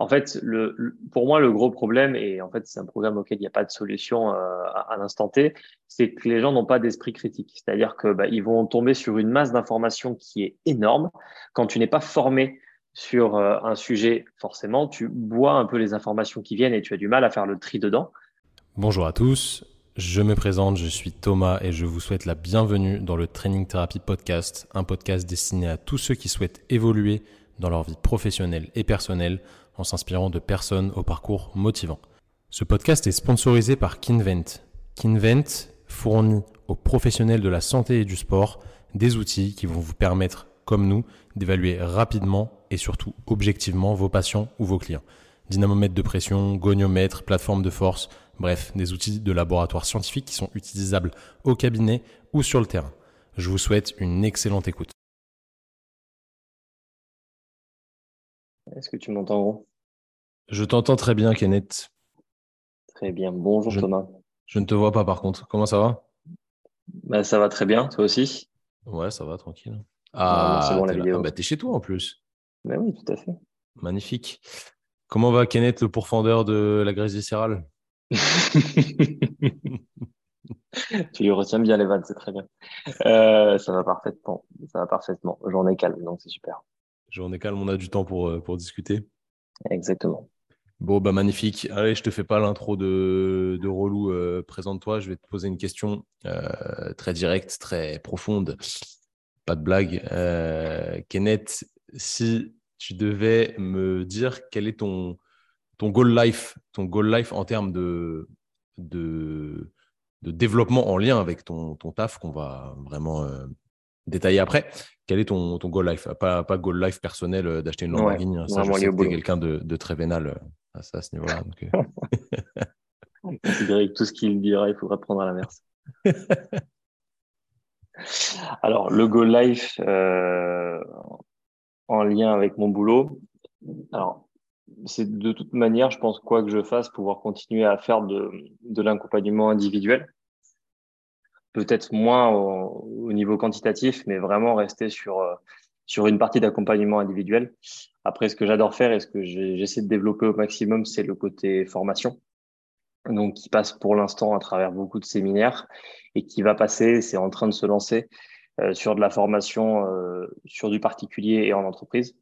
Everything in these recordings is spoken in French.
En fait, pour moi, le gros problème, et en fait, c'est un programme auquel il n'y a pas de solution euh, à, l'instant T, c'est que les gens n'ont pas d'esprit critique. C'est-à-dire que bah, ils vont tomber sur une masse d'informations qui est énorme. Quand tu n'es pas formé sur euh, un sujet, forcément, tu bois un peu les informations qui viennent et tu as du mal à faire le tri dedans. Bonjour à tous, je me présente, je suis Thomas et je vous souhaite la bienvenue dans le Training Therapy Podcast, un podcast destiné à tous ceux qui souhaitent évoluer dans leur vie professionnelle et personnelle en s'inspirant de personnes au parcours motivant. Ce podcast est sponsorisé par Kinvent. Kinvent fournit aux professionnels de la santé et du sport des outils qui vont vous permettre, comme nous, d'évaluer rapidement et surtout objectivement vos patients ou vos clients. Dynamomètre de pression, goniomètre, plateforme de force, bref, des outils de laboratoire scientifique qui sont utilisables au cabinet ou sur le terrain. Je vous souhaite une excellente écoute. Est-ce que tu m'entends gros? Je t'entends très bien, Kenneth. Très bien. Bonjour Thomas. Je ne te vois pas par contre. Comment ça va? Bah, Ça va très bien, toi aussi? Ouais, ça va, tranquille. Ah, c'est bon la vidéo. Ah, bah, t'es chez toi en plus. Bah oui, tout à fait. Magnifique. Comment va Kenneth, le pourfendeur de la graisse viscérale? Tu lui retiens bien les vannes, c'est très bien. Euh, ça va parfaitement. Ça va parfaitement. Journée calme, donc c'est super. Journée calme, on a du temps pour, euh, pour discuter. Exactement. Bon, bah magnifique. Allez, je te fais pas l'intro de, de relou. Euh, présente-toi. Je vais te poser une question euh, très directe, très profonde. Pas de blague. Kenneth, si tu devais me dire quel est ton, ton goal life, ton goal life en termes de, de, de développement en lien avec ton, ton taf qu'on va vraiment détailler après. Quel est ton, ton goal life? Pas, pas goal life personnel euh, d'acheter une Lamborghini. Ouais, ça, je sais que quelqu'un de, de, très vénal euh, à, ça, à ce niveau-là. Euh. tout ce qu'il dira, il faudra prendre à l'inverse. Alors, le goal life euh, en lien avec mon boulot. Alors, c'est de toute manière, je pense, quoi que je fasse, pouvoir continuer à faire de, de l'accompagnement individuel peut-être moins au, niveau quantitatif, mais vraiment rester sur, euh, sur une partie d'accompagnement individuel. Après, ce que j'adore faire et ce que j'essaie de développer au maximum, c'est le côté formation. Donc, qui passe pour l'instant à travers beaucoup de séminaires et qui va passer, c'est en train de se lancer euh, sur de la formation euh, sur du particulier et en entreprise.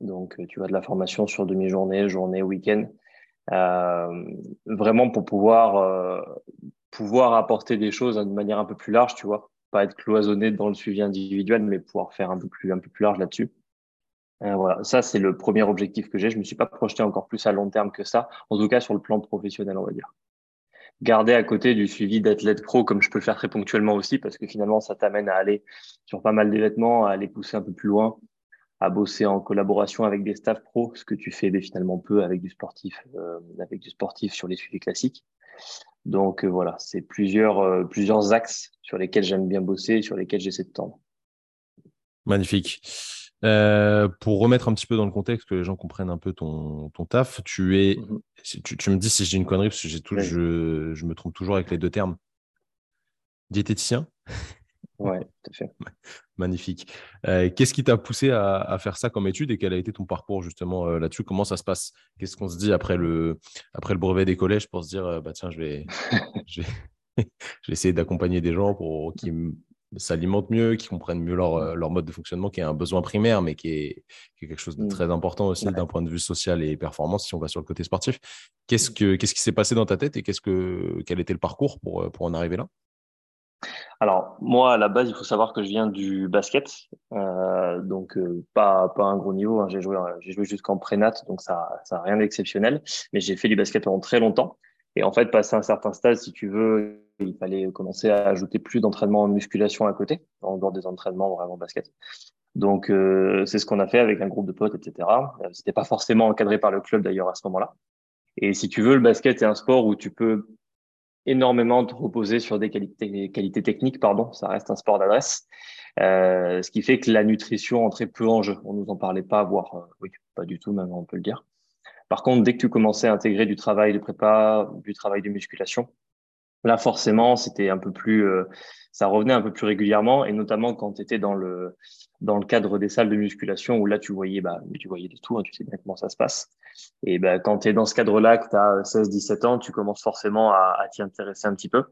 Donc, tu vois, de la formation sur demi-journée, journée, week-end. Euh, vraiment pour pouvoir pouvoir apporter des choses de manière un peu plus large, tu vois, pas être cloisonné dans le suivi individuel, mais pouvoir faire un peu plus, un peu plus large là-dessus. Euh, voilà, ça c'est le premier objectif que j'ai. Je me suis pas projeté encore plus à long terme que ça, en tout cas sur le plan professionnel, on va dire. Garder à côté du suivi d'athlète pro, comme je peux le faire très ponctuellement aussi, parce que finalement ça t'amène à aller sur pas mal d'événements, à aller pousser un peu plus loin, à bosser en collaboration avec des staffs pro, ce que tu fais ben, finalement peu avec du sportif, euh, avec du sportif sur les suivis classiques. Donc euh, voilà, c'est plusieurs, euh, plusieurs axes sur lesquels j'aime bien bosser et sur lesquels j'essaie de tendre. Magnifique. Pour remettre un petit peu dans le contexte, que les gens comprennent un peu ton, ton taf, tu es, mhm. tu, me dis si j'ai une connerie, parce que j'ai tout, je, je, me trompe toujours avec les deux termes. Diététicien Ouais, tout à fait. Magnifique. Euh, qu'est-ce qui t'a poussé à, faire ça comme étude et quel a été ton parcours justement euh, là-dessus? Comment ça se passe? Qu'est-ce qu'on se dit après le, après le brevet des collèges pour se dire euh, bah tiens, je vais, je vais, essayer d'accompagner des gens pour qu'ils s'alimentent mieux, qu'ils comprennent mieux leur, leur, mode de fonctionnement, qui est un besoin primaire, mais qui est, quelque chose de mmh. très important aussi d'un point de vue social et performance si on va sur le côté sportif. Qu'est-ce, que, qu'est-ce qui s'est passé dans ta tête et qu'est-ce que, quel était le parcours pour, pour en arriver là? Alors moi à la base il faut savoir que je viens du basket, euh, donc euh, pas pas un gros niveau. Hein. J'ai joué j'ai joué jusqu'en prénat, donc ça ça rien d'exceptionnel. Mais j'ai fait du basket pendant très longtemps. Et en fait passé un certain stade, si tu veux, il fallait commencer à ajouter plus d'entraînement en musculation à côté, en dehors des entraînements vraiment basket. Donc euh, c'est ce qu'on a fait avec un groupe de potes, etc. C'était pas forcément encadré par le club d'ailleurs à ce moment-là. Et si tu veux, le basket est un sport où tu peux énormément de reposer sur des qualités, techniques, pardon, ça reste un sport d'adresse, euh, ce qui fait que la nutrition entrait peu en jeu. On nous en parlait pas, voire euh, oui, pas du tout, même on peut le dire. Par contre, dès que tu commençais à intégrer du travail de prépa, du travail de musculation, là forcément, c'était un peu plus, euh, ça revenait un peu plus régulièrement, et notamment quand tu étais dans le dans le cadre des salles de musculation où là tu voyais, bah, tu voyais de tout, hein, tu sais bien comment ça se passe. Et ben, quand tu es dans ce cadre-là, que tu as 16-17 ans, tu commences forcément à, à t'y intéresser un petit peu.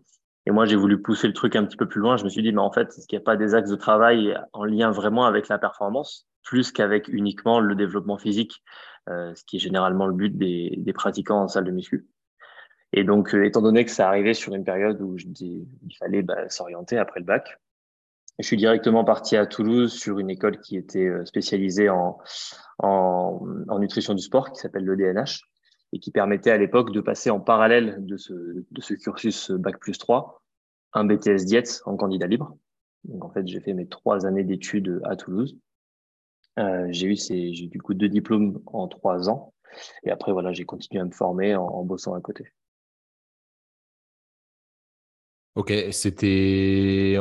Et moi, j'ai voulu pousser le truc un petit peu plus loin. Je me suis dit, mais en fait, est-ce qu'il n'y a pas des axes de travail en lien vraiment avec la performance, plus qu'avec uniquement le développement physique, euh, ce qui est généralement le but des, des pratiquants en salle de muscu? Et donc, euh, étant donné que ça arrivait sur une période où je dis, il fallait bah, s'orienter après le bac, je suis directement parti à Toulouse sur une école qui était euh, spécialisée en, en, en nutrition du sport, qui s'appelle le DNH, et qui permettait à l'époque de passer en parallèle de ce, de ce cursus bac plus 3 un BTS diète en candidat libre. Donc en fait, j'ai fait mes trois années d'études à Toulouse. Euh, j'ai eu ces, j'ai du coup deux diplômes en trois ans. Et après, voilà, j'ai continué à me former en, en bossant à côté. Ok, c'était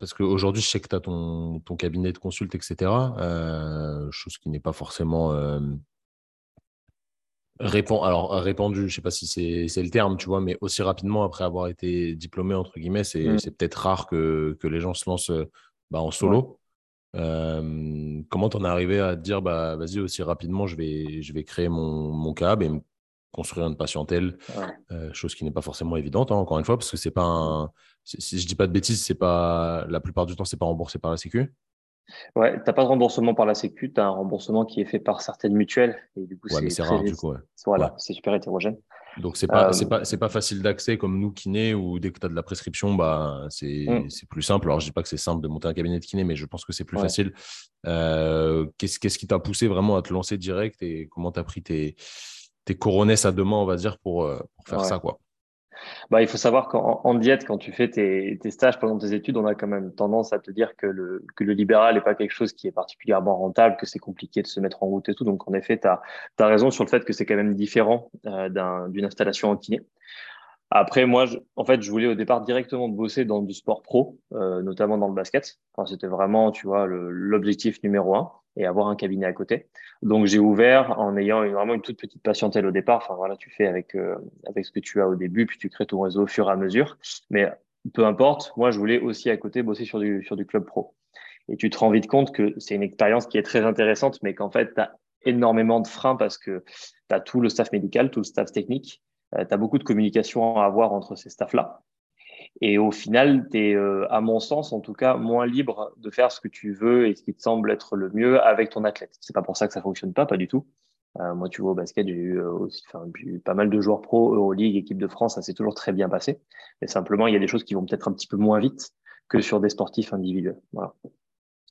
parce qu'aujourd'hui, je sais que tu as ton, ton, cabinet de consulte, etc. Euh, chose qui n'est pas forcément euh, répand, alors répandu, je sais pas si c'est le terme, tu vois, mais aussi rapidement après avoir été diplômé, entre guillemets, c'est mm. peut-être rare que, que, les gens se lancent bah, en solo. Euh, comment t'en es arrivé à te dire, bah, vas-y, aussi rapidement, je vais, je vais créer mon, mon CAB et construire une patientèle, euh, chose qui n'est pas forcément évidente, hein, encore une fois, parce que c'est pas un. Si je dis pas de bêtises, c'est pas la plupart du temps, c'est pas remboursé par la Sécu. Ouais, t'as pas de remboursement par la Sécu, tu as un remboursement qui est fait par certaines mutuelles. Et du coup, ouais, c'est rare, du coup. Voilà, c'est super hétérogène. Donc, c'est pas, c'est pas, facile d'accès comme nous, kiné, où dès que tu as de la prescription, bah, c'est, mm. c'est plus simple. Alors, je dis pas que c'est simple de monter un cabinet de kiné, mais je pense que c'est plus facile. Euh, qu'est-ce, qui t'a poussé vraiment à te lancer direct et comment tu as pris tes, couronné ça demain, on va dire, pour, euh, pour faire ça, quoi. Bah, il faut savoir qu'en diète, quand tu fais tes, tes, stages pendant tes études, on a quand même tendance à te dire que le, que le libéral n'est pas quelque chose qui est particulièrement rentable, que c'est compliqué de se mettre en route et tout. Donc, en effet, tu as, as, raison sur le fait que c'est quand même différent euh, d'une installation en kiné. Après, moi, je, en fait, je voulais au départ directement bosser dans du sport pro, euh, notamment dans le basket. Enfin, C'était vraiment, tu vois, l'objectif numéro un et avoir un cabinet à côté. Donc j'ai ouvert en ayant vraiment une toute petite patientèle au départ. Enfin voilà, tu fais avec euh, avec ce que tu as au début, puis tu crées ton réseau au fur et à mesure. Mais peu importe, moi je voulais aussi à côté bosser sur du sur du club pro. Et tu te rends vite compte que c'est une expérience qui est très intéressante, mais qu'en fait tu as énormément de freins parce que tu as tout le staff médical, tout le staff technique, tu as beaucoup de communication à avoir entre ces staffs-là. Et au final, tu es, euh, à mon sens, en tout cas, moins libre de faire ce que tu veux et ce qui te semble être le mieux avec ton athlète. C'est pas pour ça que ça fonctionne pas, pas du tout. Euh, moi, tu vois, au basket, j'ai eu euh, aussi enfin, pas mal de joueurs pro, Euroleague, équipe de France, ça s'est toujours très bien passé. Mais simplement, il y a des choses qui vont peut-être un petit peu moins vite que sur des sportifs individuels. Voilà.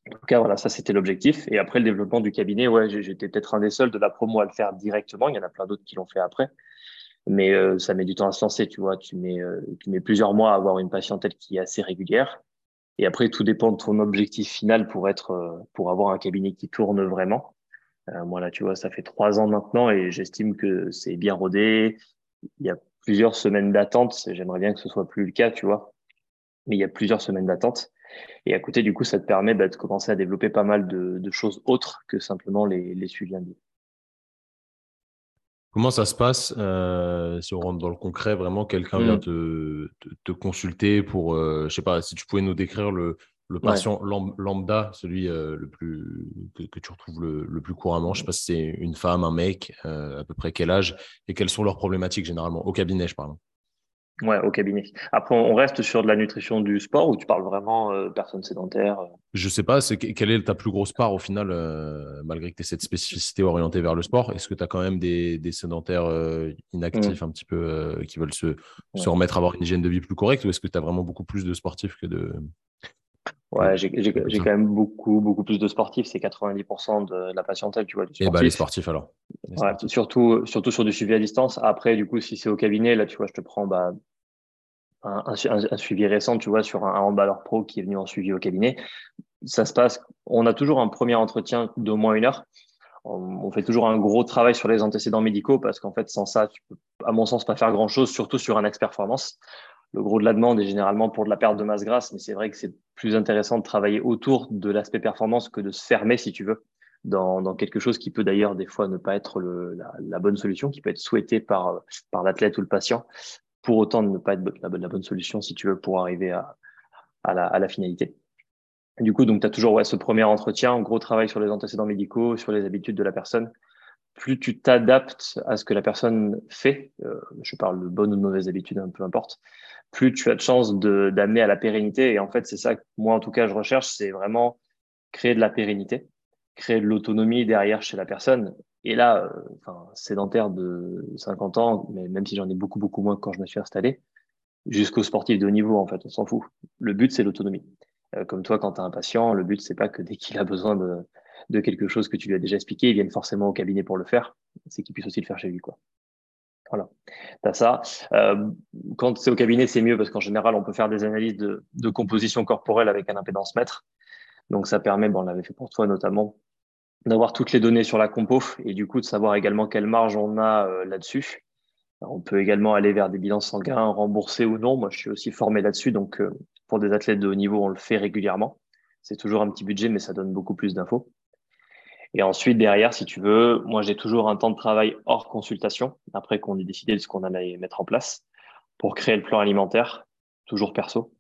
En tout cas, voilà, ça c'était l'objectif. Et après le développement du cabinet, ouais, j'étais peut-être un des seuls de la promo à le faire directement. Il y en a plein d'autres qui l'ont fait après mais euh, ça met du temps à se lancer, tu vois. Tu mets, euh, tu mets plusieurs mois à avoir une patientèle qui est assez régulière. Et après, tout dépend de ton objectif final pour être, euh, pour avoir un cabinet qui tourne vraiment. moi, là, tu vois, ça fait trois ans maintenant et j'estime que c'est bien rodé. Il y a plusieurs semaines d'attente. J'aimerais bien que ce soit plus le cas, tu vois. Mais il y a plusieurs semaines d'attente. Et à côté, du coup, ça te permet bah, de commencer à développer pas mal de, de choses autres que simplement les, les suivis. Comment ça se passe euh, si on rentre dans le concret Vraiment, quelqu'un vient mmh. te, te, consulter pour, euh, je sais pas, si tu pouvais nous décrire le, le patient lambda, celui euh, le plus que, tu retrouves le, le, plus couramment. Je sais pas si c'est une femme, un mec, à peu près quel âge et quelles sont leurs problématiques généralement au cabinet, je parle. Ouais, au cabinet. Après, on reste sur de la nutrition du sport ou tu parles vraiment euh, personnes sédentaires euh? Je sais pas, c'est quelle est ta plus grosse part au final, euh, malgré que tu aies cette spécificité orientée vers le sport? Est-ce que tu as quand même des, des sédentaires inactifs mmh. un petit peu qui veulent se, se remettre à avoir une hygiène de vie plus correcte ou est-ce que tu as vraiment beaucoup plus de sportifs que de. Ouais, j'ai quand même beaucoup, beaucoup plus de sportifs. C'est 90% de la patientèle, tu vois. Du Et eh bah, les sportifs alors. ouais, Surtout, surtout sur du suivi à distance. Après, du coup, si c'est au cabinet, là, tu vois, je te prends bah, un, suivi récent, tu vois, sur un, un handballeur pro qui est venu en suivi au cabinet. Ça se passe, on a toujours un premier entretien d'au moins une heure. On, fait toujours un gros travail sur les antécédents médicaux parce qu'en fait, sans ça, tu peux, à mon sens, pas faire grand chose, surtout sur un expert performance. Le gros de la demande est généralement pour de la perte de masse grasse, mais c'est vrai que c'est plus intéressant de travailler autour de l'aspect performance que de se fermer, si tu veux, dans, quelque chose qui peut d'ailleurs des fois ne pas être la, bonne solution, qui peut être souhaité par, par l'athlète ou le patient pour autant ne pas être la, bonne solution si tu veux pour arriver à, la, finalité. Du coup, donc tu as toujours ce premier entretien, un gros travail sur les antécédents médicaux, sur les habitudes de la personne, plus tu t'adaptes à ce que la personne fait, euh, je parle de bonnes ou de mauvaises habitudes, hein, peu importe, plus tu as de chances d'amener à la pérennité. Et en fait, c'est ça que moi, en tout cas, je recherche, c'est vraiment créer de la pérennité, créer de l'autonomie derrière chez la personne. Et là, euh, enfin, sédentaire de 50 ans, mais même si j'en ai beaucoup, beaucoup moins quand je me suis installé, jusqu'au sportif de haut niveau, en fait, on s'en fout. Le but, c'est l'autonomie. Euh, comme toi, quand tu as un patient, le but, c'est pas que dès qu'il a besoin de, de quelque chose que tu lui as déjà expliqué, il vienne forcément au cabinet pour le faire, c'est qu'il puisse aussi le faire chez lui. Quoi. Voilà, tu as ça. Euh, quand c'est au cabinet, c'est mieux parce qu'en général, on peut faire des analyses de, de, composition corporelle avec un impédance mètre. Donc ça permet, bon, on l'avait fait pour toi notamment, d'avoir toutes les données sur la compo et du coup de savoir également quelle marge on a euh, là-dessus. On peut également aller vers des bilans sanguins remboursés ou non. Moi, je suis aussi formé là-dessus, donc euh, pour des athlètes de haut niveau, on le fait régulièrement. C'est toujours un petit budget, mais ça donne beaucoup plus d'infos. Et ensuite, derrière, si tu veux, moi, j'ai toujours un temps de travail hors consultation, après qu'on ait décidé de ce qu'on allait mettre en place, pour créer le plan alimentaire, toujours perso.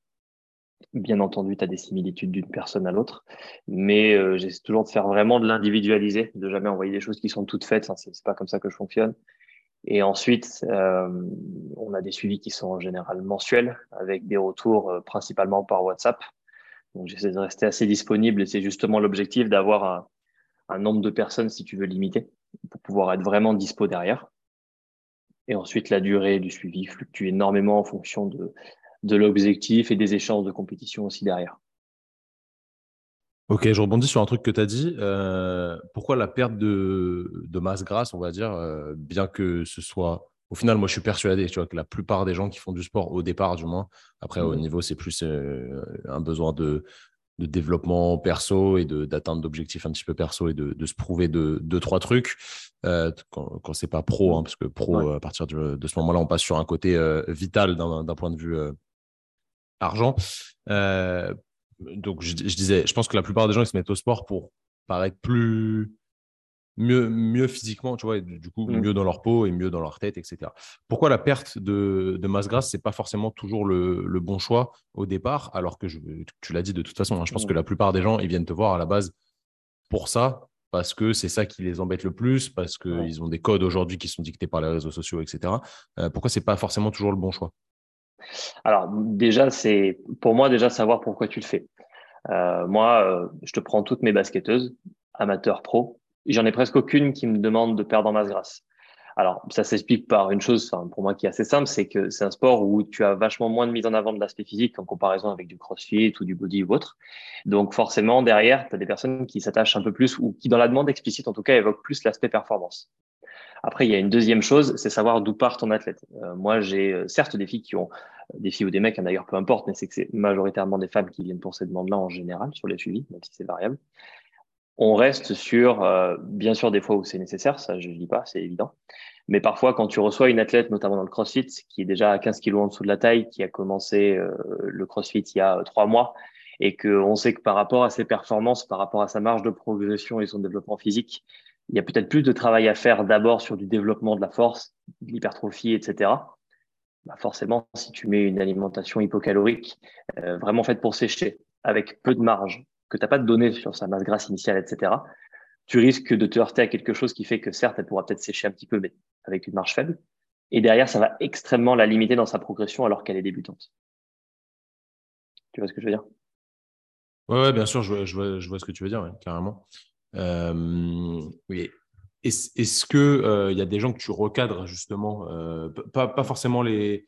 Bien entendu, tu as des similitudes d'une personne à l'autre, mais euh, j'essaie toujours de faire vraiment de l'individualiser, de jamais envoyer des choses qui sont toutes faites. C'est pas comme ça que je fonctionne. Et ensuite, euh, on a des suivis qui sont en général mensuels, avec des retours euh, principalement par WhatsApp. Donc j'essaie de rester assez disponible et c'est justement l'objectif d'avoir un, un nombre de personnes, si tu veux, limiter, pour pouvoir être vraiment dispo derrière. Et ensuite, la durée du suivi fluctue énormément en fonction de, de l'objectif et des échanges de compétition aussi derrière. Ok, je rebondis sur un truc que tu as dit. Euh, pourquoi la perte de, de, masse grasse, on va dire, euh, bien que ce soit. Au final, moi, je suis persuadé tu vois, que la plupart des gens qui font du sport, au départ du moins, après, au mmh. niveau, c'est plus euh, un besoin de, de développement perso et d'atteinte d'objectifs un petit peu perso et de, de se prouver deux, de, trois trucs euh, quand, quand c'est pas pro, hein, parce que pro, à partir de, de ce moment-là, on passe sur un côté euh, vital d'un point de vue euh, argent. donc, je, je, disais, je pense que la plupart des gens ils se mettent au sport pour paraître plus mieux, mieux physiquement, tu vois, et du coup, mmh. mieux dans leur peau et mieux dans leur tête, etc. Pourquoi la perte de, de masse grasse, c'est pas forcément toujours le, le, bon choix au départ, alors que je, tu l'as dit de toute façon, hein, je pense que mmh. la plupart des gens, ils viennent te voir à la base pour ça, parce que c'est ça qui les embête le plus, parce qu'ils ont des codes aujourd'hui qui sont dictés par les réseaux sociaux, etc. Euh, pourquoi c'est pas forcément toujours le bon choix? Alors déjà, c'est pour moi déjà savoir pourquoi tu le fais. Euh, moi, euh, je te prends toutes mes basketteuses, amateurs pro, j'en ai presque aucune qui me demande de perdre en masse grasse. Alors, ça s'explique par une chose, pour moi, qui est assez simple, c'est que c'est un sport où tu as vachement moins de mise en avant de l'aspect physique en comparaison avec du crossfit ou du body ou autre. Donc, forcément, derrière, tu as des personnes qui s'attachent un peu plus ou qui, dans la demande explicite, en tout cas, évoquent plus l'aspect performance. Après, il y a une deuxième chose, c'est savoir d'où part ton athlète. Euh, moi, j'ai euh, certes des filles qui ont, des filles ou des mecs, hein, d'ailleurs, peu importe, mais c'est que c'est majoritairement des femmes qui viennent pour ces demandes-là en général sur les suivis, même si c'est variable. On reste sur, euh, bien sûr, des fois où c'est nécessaire, ça je ne dis pas, c'est évident. Mais parfois, quand tu reçois une athlète, notamment dans le CrossFit, qui est déjà à 15 kilos en dessous de la taille, qui a commencé euh, le CrossFit il y a euh, trois mois, et qu'on sait que par rapport à ses performances, par rapport à sa marge de progression et son développement physique, il y a peut-être plus de travail à faire d'abord sur du développement de la force, de l'hypertrophie, etc. Bah forcément, si tu mets une alimentation hypocalorique vraiment faite pour sécher, avec peu de marge, que tu n'as pas de données sur sa masse grasse initiale, etc., tu risques de te heurter à quelque chose qui fait que certes, elle pourra peut-être sécher un petit peu, mais avec une marge faible. Et derrière, ça va extrêmement la limiter dans sa progression alors qu'elle est débutante. Tu vois ce que je veux dire? Ouais, bien sûr, je vois, ce que tu veux dire, carrément. Euh, oui. Est-ce qu'il euh, y a des gens que tu recadres justement, euh, pas, pas forcément les,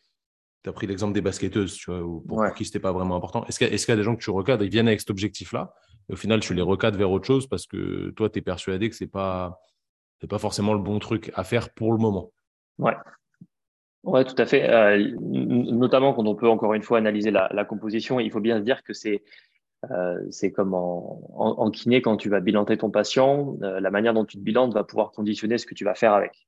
tu as pris l'exemple des basketteuses, tu vois, ou pour, qui ce n'était pas vraiment important. Est-ce qu'il y, a des gens que tu recadres, ils viennent avec cet objectif-là, et au final, tu les recadres vers autre chose parce que toi, tu es persuadé que ce n'est pas, pas forcément le bon truc à faire pour le moment? Ouais. Ouais, tout à fait. Euh, notamment quand on peut encore une fois analyser la, composition, il faut bien se dire que c'est euh, c'est comme en, en, kiné quand tu vas bilanter ton patient, euh, la manière dont tu te bilantes va pouvoir conditionner ce que tu vas faire avec.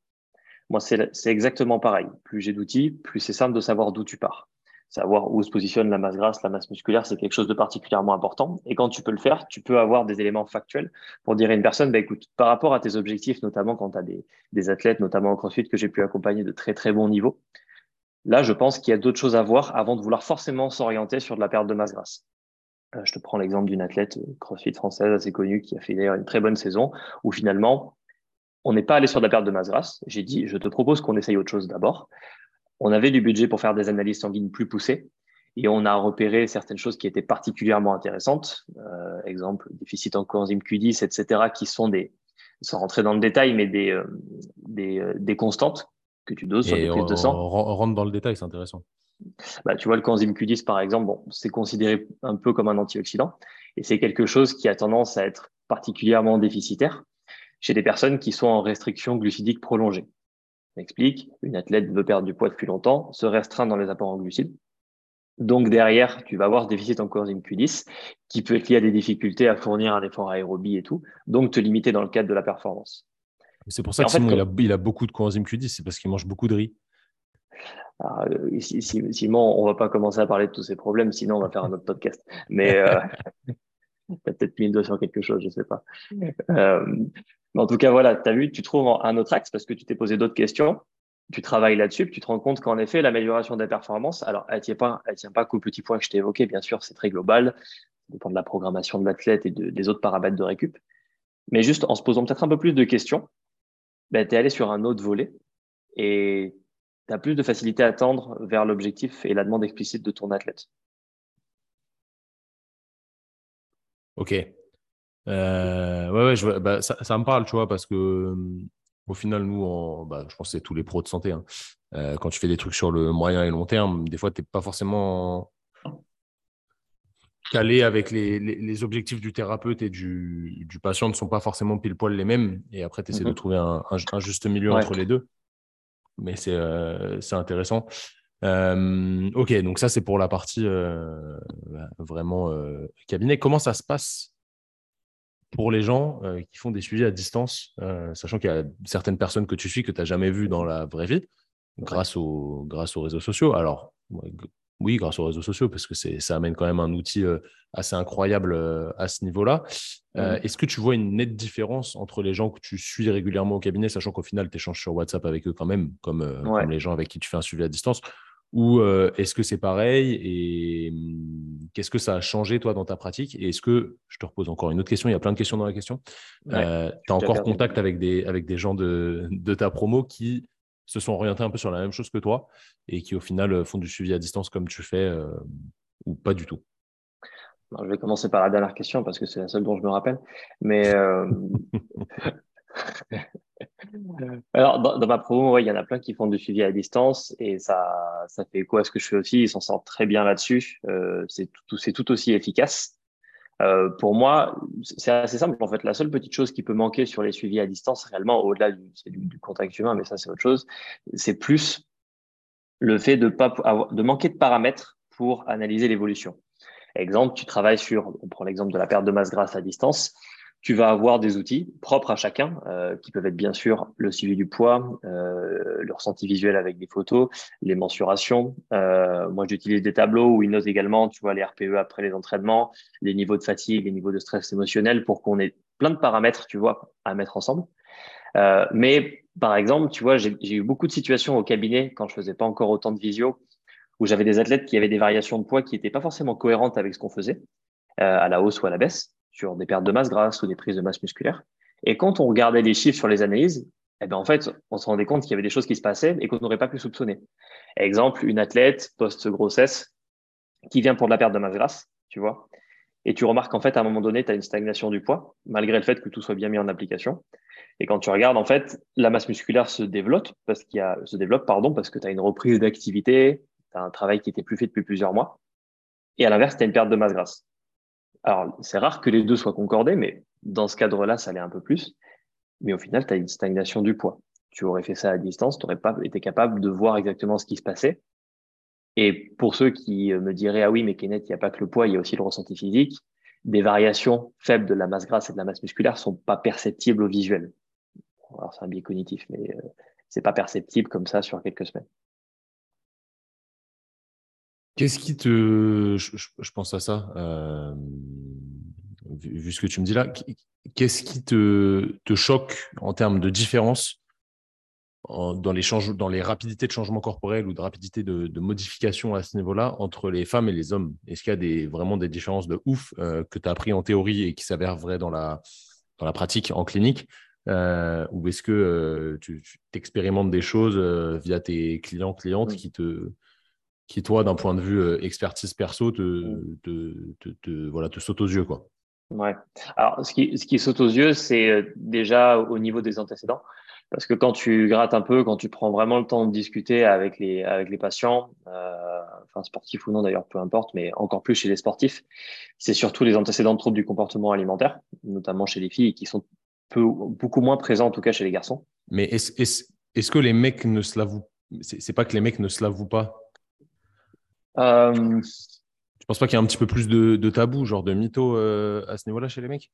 Moi, c'est exactement pareil. Plus j'ai d'outils, plus c'est simple de savoir d'où tu pars. Savoir où se positionne la masse grasse, la masse musculaire, c'est quelque chose de particulièrement important. Et quand tu peux le faire, tu peux avoir des éléments factuels pour dire à une personne, bah, écoute, par rapport à tes objectifs, notamment quand tu as des, des, athlètes, notamment en CrossFit, que j'ai pu accompagner de très très bon niveau, là, je pense qu'il y a d'autres choses à voir avant de vouloir forcément s'orienter sur de la perte de masse grasse. Euh, je te prends l'exemple d'une athlète CrossFit française assez connue qui a fait d'ailleurs une très bonne saison, où finalement, on n'est pas allé sur la perte de masse grasse. J'ai dit, je te propose qu'on essaye autre chose d'abord. On avait du budget pour faire des analyses sanguines plus poussées et on a repéré certaines choses qui étaient particulièrement intéressantes. Euh, exemple, déficit en coenzyme Q10, etc., qui sont des, sans rentrer dans le détail, mais des, euh, des, euh, des, constantes que tu doses sur des prises de sang. On rentre dans le détail, c'est intéressant. Bah, tu vois, le coenzyme Q10, par exemple, bon, c'est considéré un peu comme un antioxydant et c'est quelque chose qui a tendance à être particulièrement déficitaire chez des personnes qui sont en restriction glucidique prolongée. J'explique, une athlète veut perdre du poids depuis longtemps, se restreint dans les apports en glucides. Donc derrière, tu vas avoir ce déficit en coenzyme Q10 qui peut être lié à des difficultés à fournir un effort aérobie et tout, donc te limiter dans le cadre de la performance. C'est pour ça que Simon, il, a, beaucoup de coenzyme Q10, c'est parce qu'il mange beaucoup de riz. Ah, euh, Simon, on va pas commencer à parler de tous ces problèmes, sinon on va faire un autre podcast. Mais euh, peut-être 1200 quelque chose, je sais pas. Euh, mais en tout cas, voilà, tu as vu, tu trouves un autre axe parce que tu t'es posé d'autres questions tu travailles là-dessus, tu te rends compte qu'en effet, l'amélioration des performances, alors elle ne tient pas, elle tient pas qu'au petit point que je t'ai évoqué, bien sûr, c'est très global, ça dépend de la programmation de l'athlète et des autres paramètres de récup. Mais juste en se posant peut-être un peu plus de questions, ben, tu es allé sur un autre volet et tu as plus de facilité à tendre vers l'objectif et la demande explicite de ton athlète. Ok. Euh, ouais, ouais, je, bah, ça, ça, me parle, tu vois, parce que au final, nous, bah, je pense que c'est tous les pros de santé. Hein. Euh, quand tu fais des trucs sur le moyen et long terme, des fois, tu n'es pas forcément calé avec les, objectifs du thérapeute et du, patient ne sont pas forcément pile poil les mêmes. Et après, tu essaies de mhm. trouver un, juste milieu entre les deux. Mais c'est euh, intéressant. Ok, donc ça, c'est pour la partie bah, vraiment cabinet. Comment ça se passe pour les gens euh, qui font des suivis à distance, euh, sachant qu'il y a certaines personnes que tu suis que tu n'as jamais vues dans la vraie vie, grâce, aux, grâce aux réseaux sociaux. Alors, oui, grâce aux réseaux sociaux, parce que ça amène quand même un outil euh, assez incroyable à ce niveau-là. Est-ce que tu vois une nette différence entre les gens que tu suis régulièrement au cabinet, sachant qu'au final, tu échanges sur WhatsApp avec eux quand même, comme, comme les gens avec qui tu fais un suivi à distance ou euh, est-ce que c'est pareil Et hum, qu'est-ce que ça a changé, toi, dans ta pratique? Et est-ce que, je te repose encore une autre question, il y a plein de questions dans la question. Euh, tu as encore contact avec des, avec des gens de, de, ta promo qui se sont orientés un peu sur la même chose que toi et qui, au final, font du suivi à distance comme tu fais euh, ou pas du tout? Je vais commencer par la dernière question parce que c'est la seule dont je me rappelle. Mais Alors, dans, ma promo, il y en a plein qui font du suivi à distance et ça, ça fait quoi ce que je fais aussi. Ils s'en sortent très bien là-dessus. Euh, c'est tout, aussi efficace. Euh, pour moi, c'est assez simple. En fait, la seule petite chose qui peut manquer sur les suivis à distance, réellement, au-delà du, du, contact humain, mais ça, c'est autre chose, c'est plus le fait de, pas de manquer de paramètres pour analyser l'évolution. Exemple, tu travailles sur, on prend l'exemple de la perte de masse grasse à distance tu vas avoir des outils propres à chacun, euh, qui peuvent être bien sûr le suivi du poids, euh, le ressenti visuel avec des photos, les mensurations. Euh, moi, j'utilise des tableaux où ils notent également, tu vois, les RPE après les entraînements, les niveaux de fatigue, les niveaux de stress émotionnel, pour qu'on ait plein de paramètres, tu vois, à mettre ensemble. Euh, mais par exemple, tu vois, j'ai eu beaucoup de situations au cabinet quand je faisais pas encore autant de visio, où j'avais des athlètes qui avaient des variations de poids qui n'étaient pas forcément cohérentes avec ce qu'on faisait, à la hausse ou à la baisse sur des pertes de masse grasse ou des prises de masse musculaire. Et quand on regardait les chiffres sur les analyses, eh ben en fait, on se rendait compte qu'il y avait des choses qui se passaient et qu'on n'aurait pas pu soupçonner. Exemple, une athlète post-grossesse qui vient pour de la perte de masse grasse, tu vois, et tu remarques qu'en fait, à un moment donné, tu as une stagnation du poids, malgré le fait que tout soit bien mis en application. Et quand tu regardes, en fait, la masse musculaire se développe parce qu'il y a, se développe, pardon, parce que tu as une reprise d'activité, tu as un travail qui était plus fait depuis plusieurs mois. Et à l'inverse, tu as une perte de masse grasse. Alors, c'est rare que les deux soient concordés, mais dans ce cadre-là, ça l'est un peu plus. Mais au final, tu as une stagnation du poids. Tu aurais fait ça à distance, tu n'aurais pas été capable de voir exactement ce qui se passait. Et pour ceux qui euh, me diraient, ah oui, mais Kenneth, il n'y a pas que le poids, il y a aussi le ressenti physique, des variations faibles de la masse grasse et de la masse musculaire sont pas perceptibles au visuel. Alors, c'est un biais cognitif, mais euh, c'est pas perceptible comme ça sur quelques semaines. Qu'est-ce qui te. Je, pense à ça, euh, vu, ce que tu me dis là. Qu'est-ce qui te, te, choque en termes de différence dans, les dans les rapidités de changement corporel ou de rapidité de, modification à ce niveau-là entre les femmes et les hommes? Est-ce qu'il y a des, vraiment des différences de ouf euh, que tu as appris en théorie et qui s'avèrent vraies dans la, dans la pratique en clinique ou est-ce que tu, tu expérimentes des choses via tes clients, clientes qui te qui, toi, d'un point de vue expertise perso, te, te, voilà, te saute aux yeux quoi. Ouais. Alors, ce qui, ce qui saute aux yeux, c'est déjà au niveau des antécédents. Parce que quand tu grattes un peu, quand tu prends vraiment le temps de discuter avec les, avec les patients, euh, enfin sportifs ou non d'ailleurs, peu importe, mais encore plus chez les sportifs, c'est surtout les antécédents de troubles du comportement alimentaire, notamment chez les filles, qui sont peu, beaucoup moins présents en tout cas chez les garçons. Mais est-ce est est que les mecs ne se l'avouent C'est pas que les mecs ne se l'avouent pas? Euh... Tu penses pas qu'il y a un petit peu plus de, de tabou, genre de mytho euh, à ce niveau-là chez les mecs?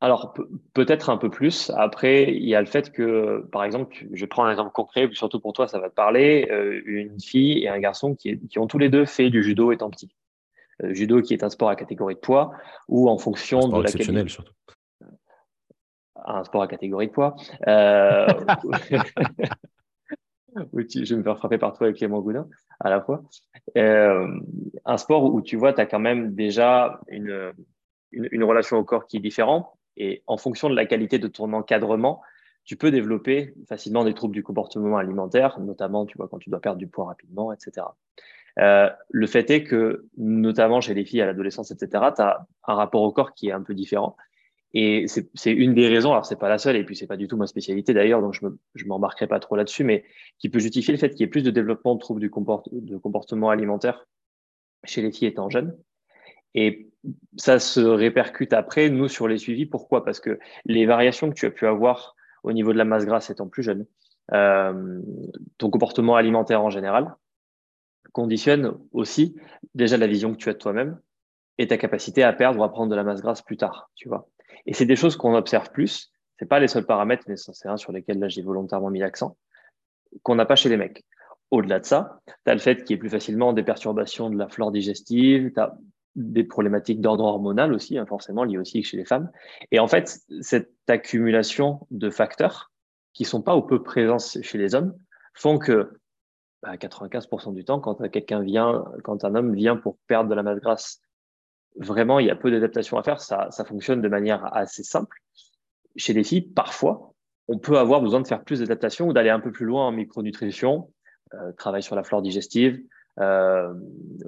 Alors peut-être un peu plus. Après, il y a le fait que, par exemple, je prends un exemple concret, surtout pour toi, ça va te parler. Euh, une fille et un garçon qui, ont tous les deux fait du judo étant petit. Euh, judo qui est un sport à catégorie de poids, ou en fonction un sport de exceptionnel surtout. Un sport à catégorie de poids. Euh... je vais me faire frapper par toi avec Clément Goudin à la fois. Euh, un sport où tu vois, tu as quand même déjà une, une, une relation au corps qui est différente et en fonction de la qualité de ton encadrement, tu peux développer facilement des troubles du comportement alimentaire, notamment, tu vois, quand tu dois perdre du poids rapidement, etc. Euh, le fait est que, notamment chez les filles à l'adolescence, etc., tu as un rapport au corps qui est un peu différent. Et c'est une des raisons, alors c'est pas la seule, et puis c'est pas du tout ma spécialité d'ailleurs, donc je ne m'embarquerai pas trop là-dessus, mais qui peut justifier le fait qu'il y ait plus de développement de troubles du de comportement alimentaire chez les filles étant jeunes. Et ça se répercute après, nous, sur les suivis. Pourquoi? Parce que les variations que tu as pu avoir au niveau de la masse grasse étant plus jeune, euh, ton comportement alimentaire en général, conditionne aussi déjà la vision que tu as de toi-même et ta capacité à perdre ou à prendre de la masse grasse plus tard, tu vois. Et c'est des choses qu'on observe plus. C'est pas les seuls paramètres, mais c'est un sur lesquels là j'ai volontairement mis l'accent, qu'on n'a pas chez les mecs. Au-delà de ça, tu as le fait qu'il y ait plus facilement des perturbations de la flore digestive, tu as des problématiques d'ordre hormonal aussi, hein, forcément liées aussi chez les femmes. Et en fait, cette accumulation de facteurs qui sont pas ou peu présents chez les hommes font que bah, 95% du temps, quand quelqu'un vient, quand un homme vient pour perdre de la masse grasse, vraiment, il y a peu d'adaptation à faire. Ça, ça fonctionne de manière assez simple. Chez les filles, parfois, on peut avoir besoin de faire plus d'adaptation ou d'aller un peu plus loin en micronutrition, euh, travail sur la flore digestive, euh,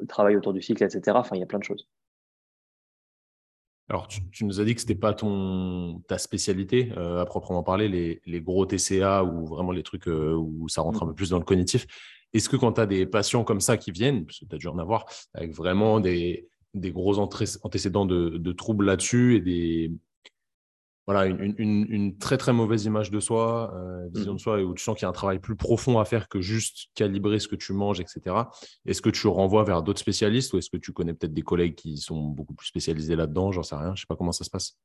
travail autour du cycle, etc. Enfin, il y a plein de choses. Alors, tu, nous as dit que ce n'était pas ton, ta spécialité euh, à proprement parler, les, les, gros TCA ou vraiment les trucs où ça rentre un peu plus dans le cognitif. Est-ce que quand tu as des patients comme ça qui viennent, parce que tu as dû en avoir, avec vraiment des, des gros antécédents de, de troubles là-dessus et des, voilà, une, une, une, très très mauvaise image de soi, euh, vision de soi, et où tu sens qu'il y a un travail plus profond à faire que juste calibrer ce que tu manges, etc. Est-ce que tu renvoies vers d'autres spécialistes ou est-ce que tu connais peut-être des collègues qui sont beaucoup plus spécialisés là-dedans? J'en sais rien, je sais pas comment ça se passe.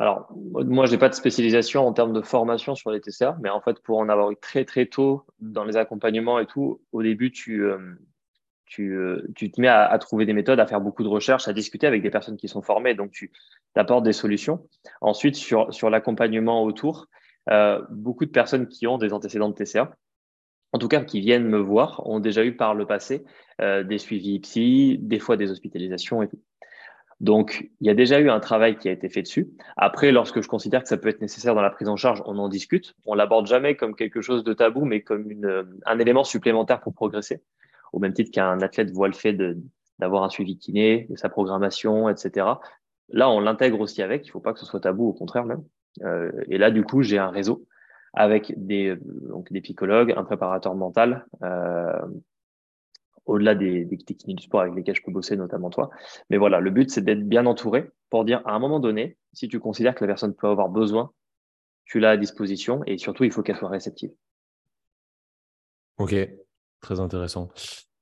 Alors, moi, je n'ai pas de spécialisation en termes de formation sur les TCA, mais en fait, pour en avoir eu très très tôt dans les accompagnements et tout, au début, tu, euh, tu, euh, tu te mets à, trouver des méthodes, à faire beaucoup de recherches, à discuter avec des personnes qui sont formées, donc tu apportes des solutions. Ensuite, sur, sur l'accompagnement autour, euh, beaucoup de personnes qui ont des antécédents de TCA, en tout cas qui viennent me voir, ont déjà eu par le passé euh, des suivis psy, des fois des hospitalisations et tout. Donc, il y a déjà eu un travail qui a été fait dessus. Après, lorsque je considère que ça peut être nécessaire dans la prise en charge, on en discute. On l'aborde jamais comme quelque chose de tabou, mais comme un élément supplémentaire pour progresser au même titre qu'un athlète voit le fait d'avoir un suivi kiné, de sa programmation, etc. Là, on l'intègre aussi avec. Il ne faut pas que ce soit tabou, au contraire même. Euh, et là, du coup, j'ai un réseau avec des, donc des psychologues, un préparateur mental, euh, au-delà des, des techniques du sport avec lesquelles je peux bosser, notamment toi. Mais voilà, le but, c'est d'être bien entouré pour dire à un moment donné, si tu considères que la personne peut avoir besoin, tu l'as à disposition et surtout, il faut qu'elle soit réceptive. Ok, Très intéressant.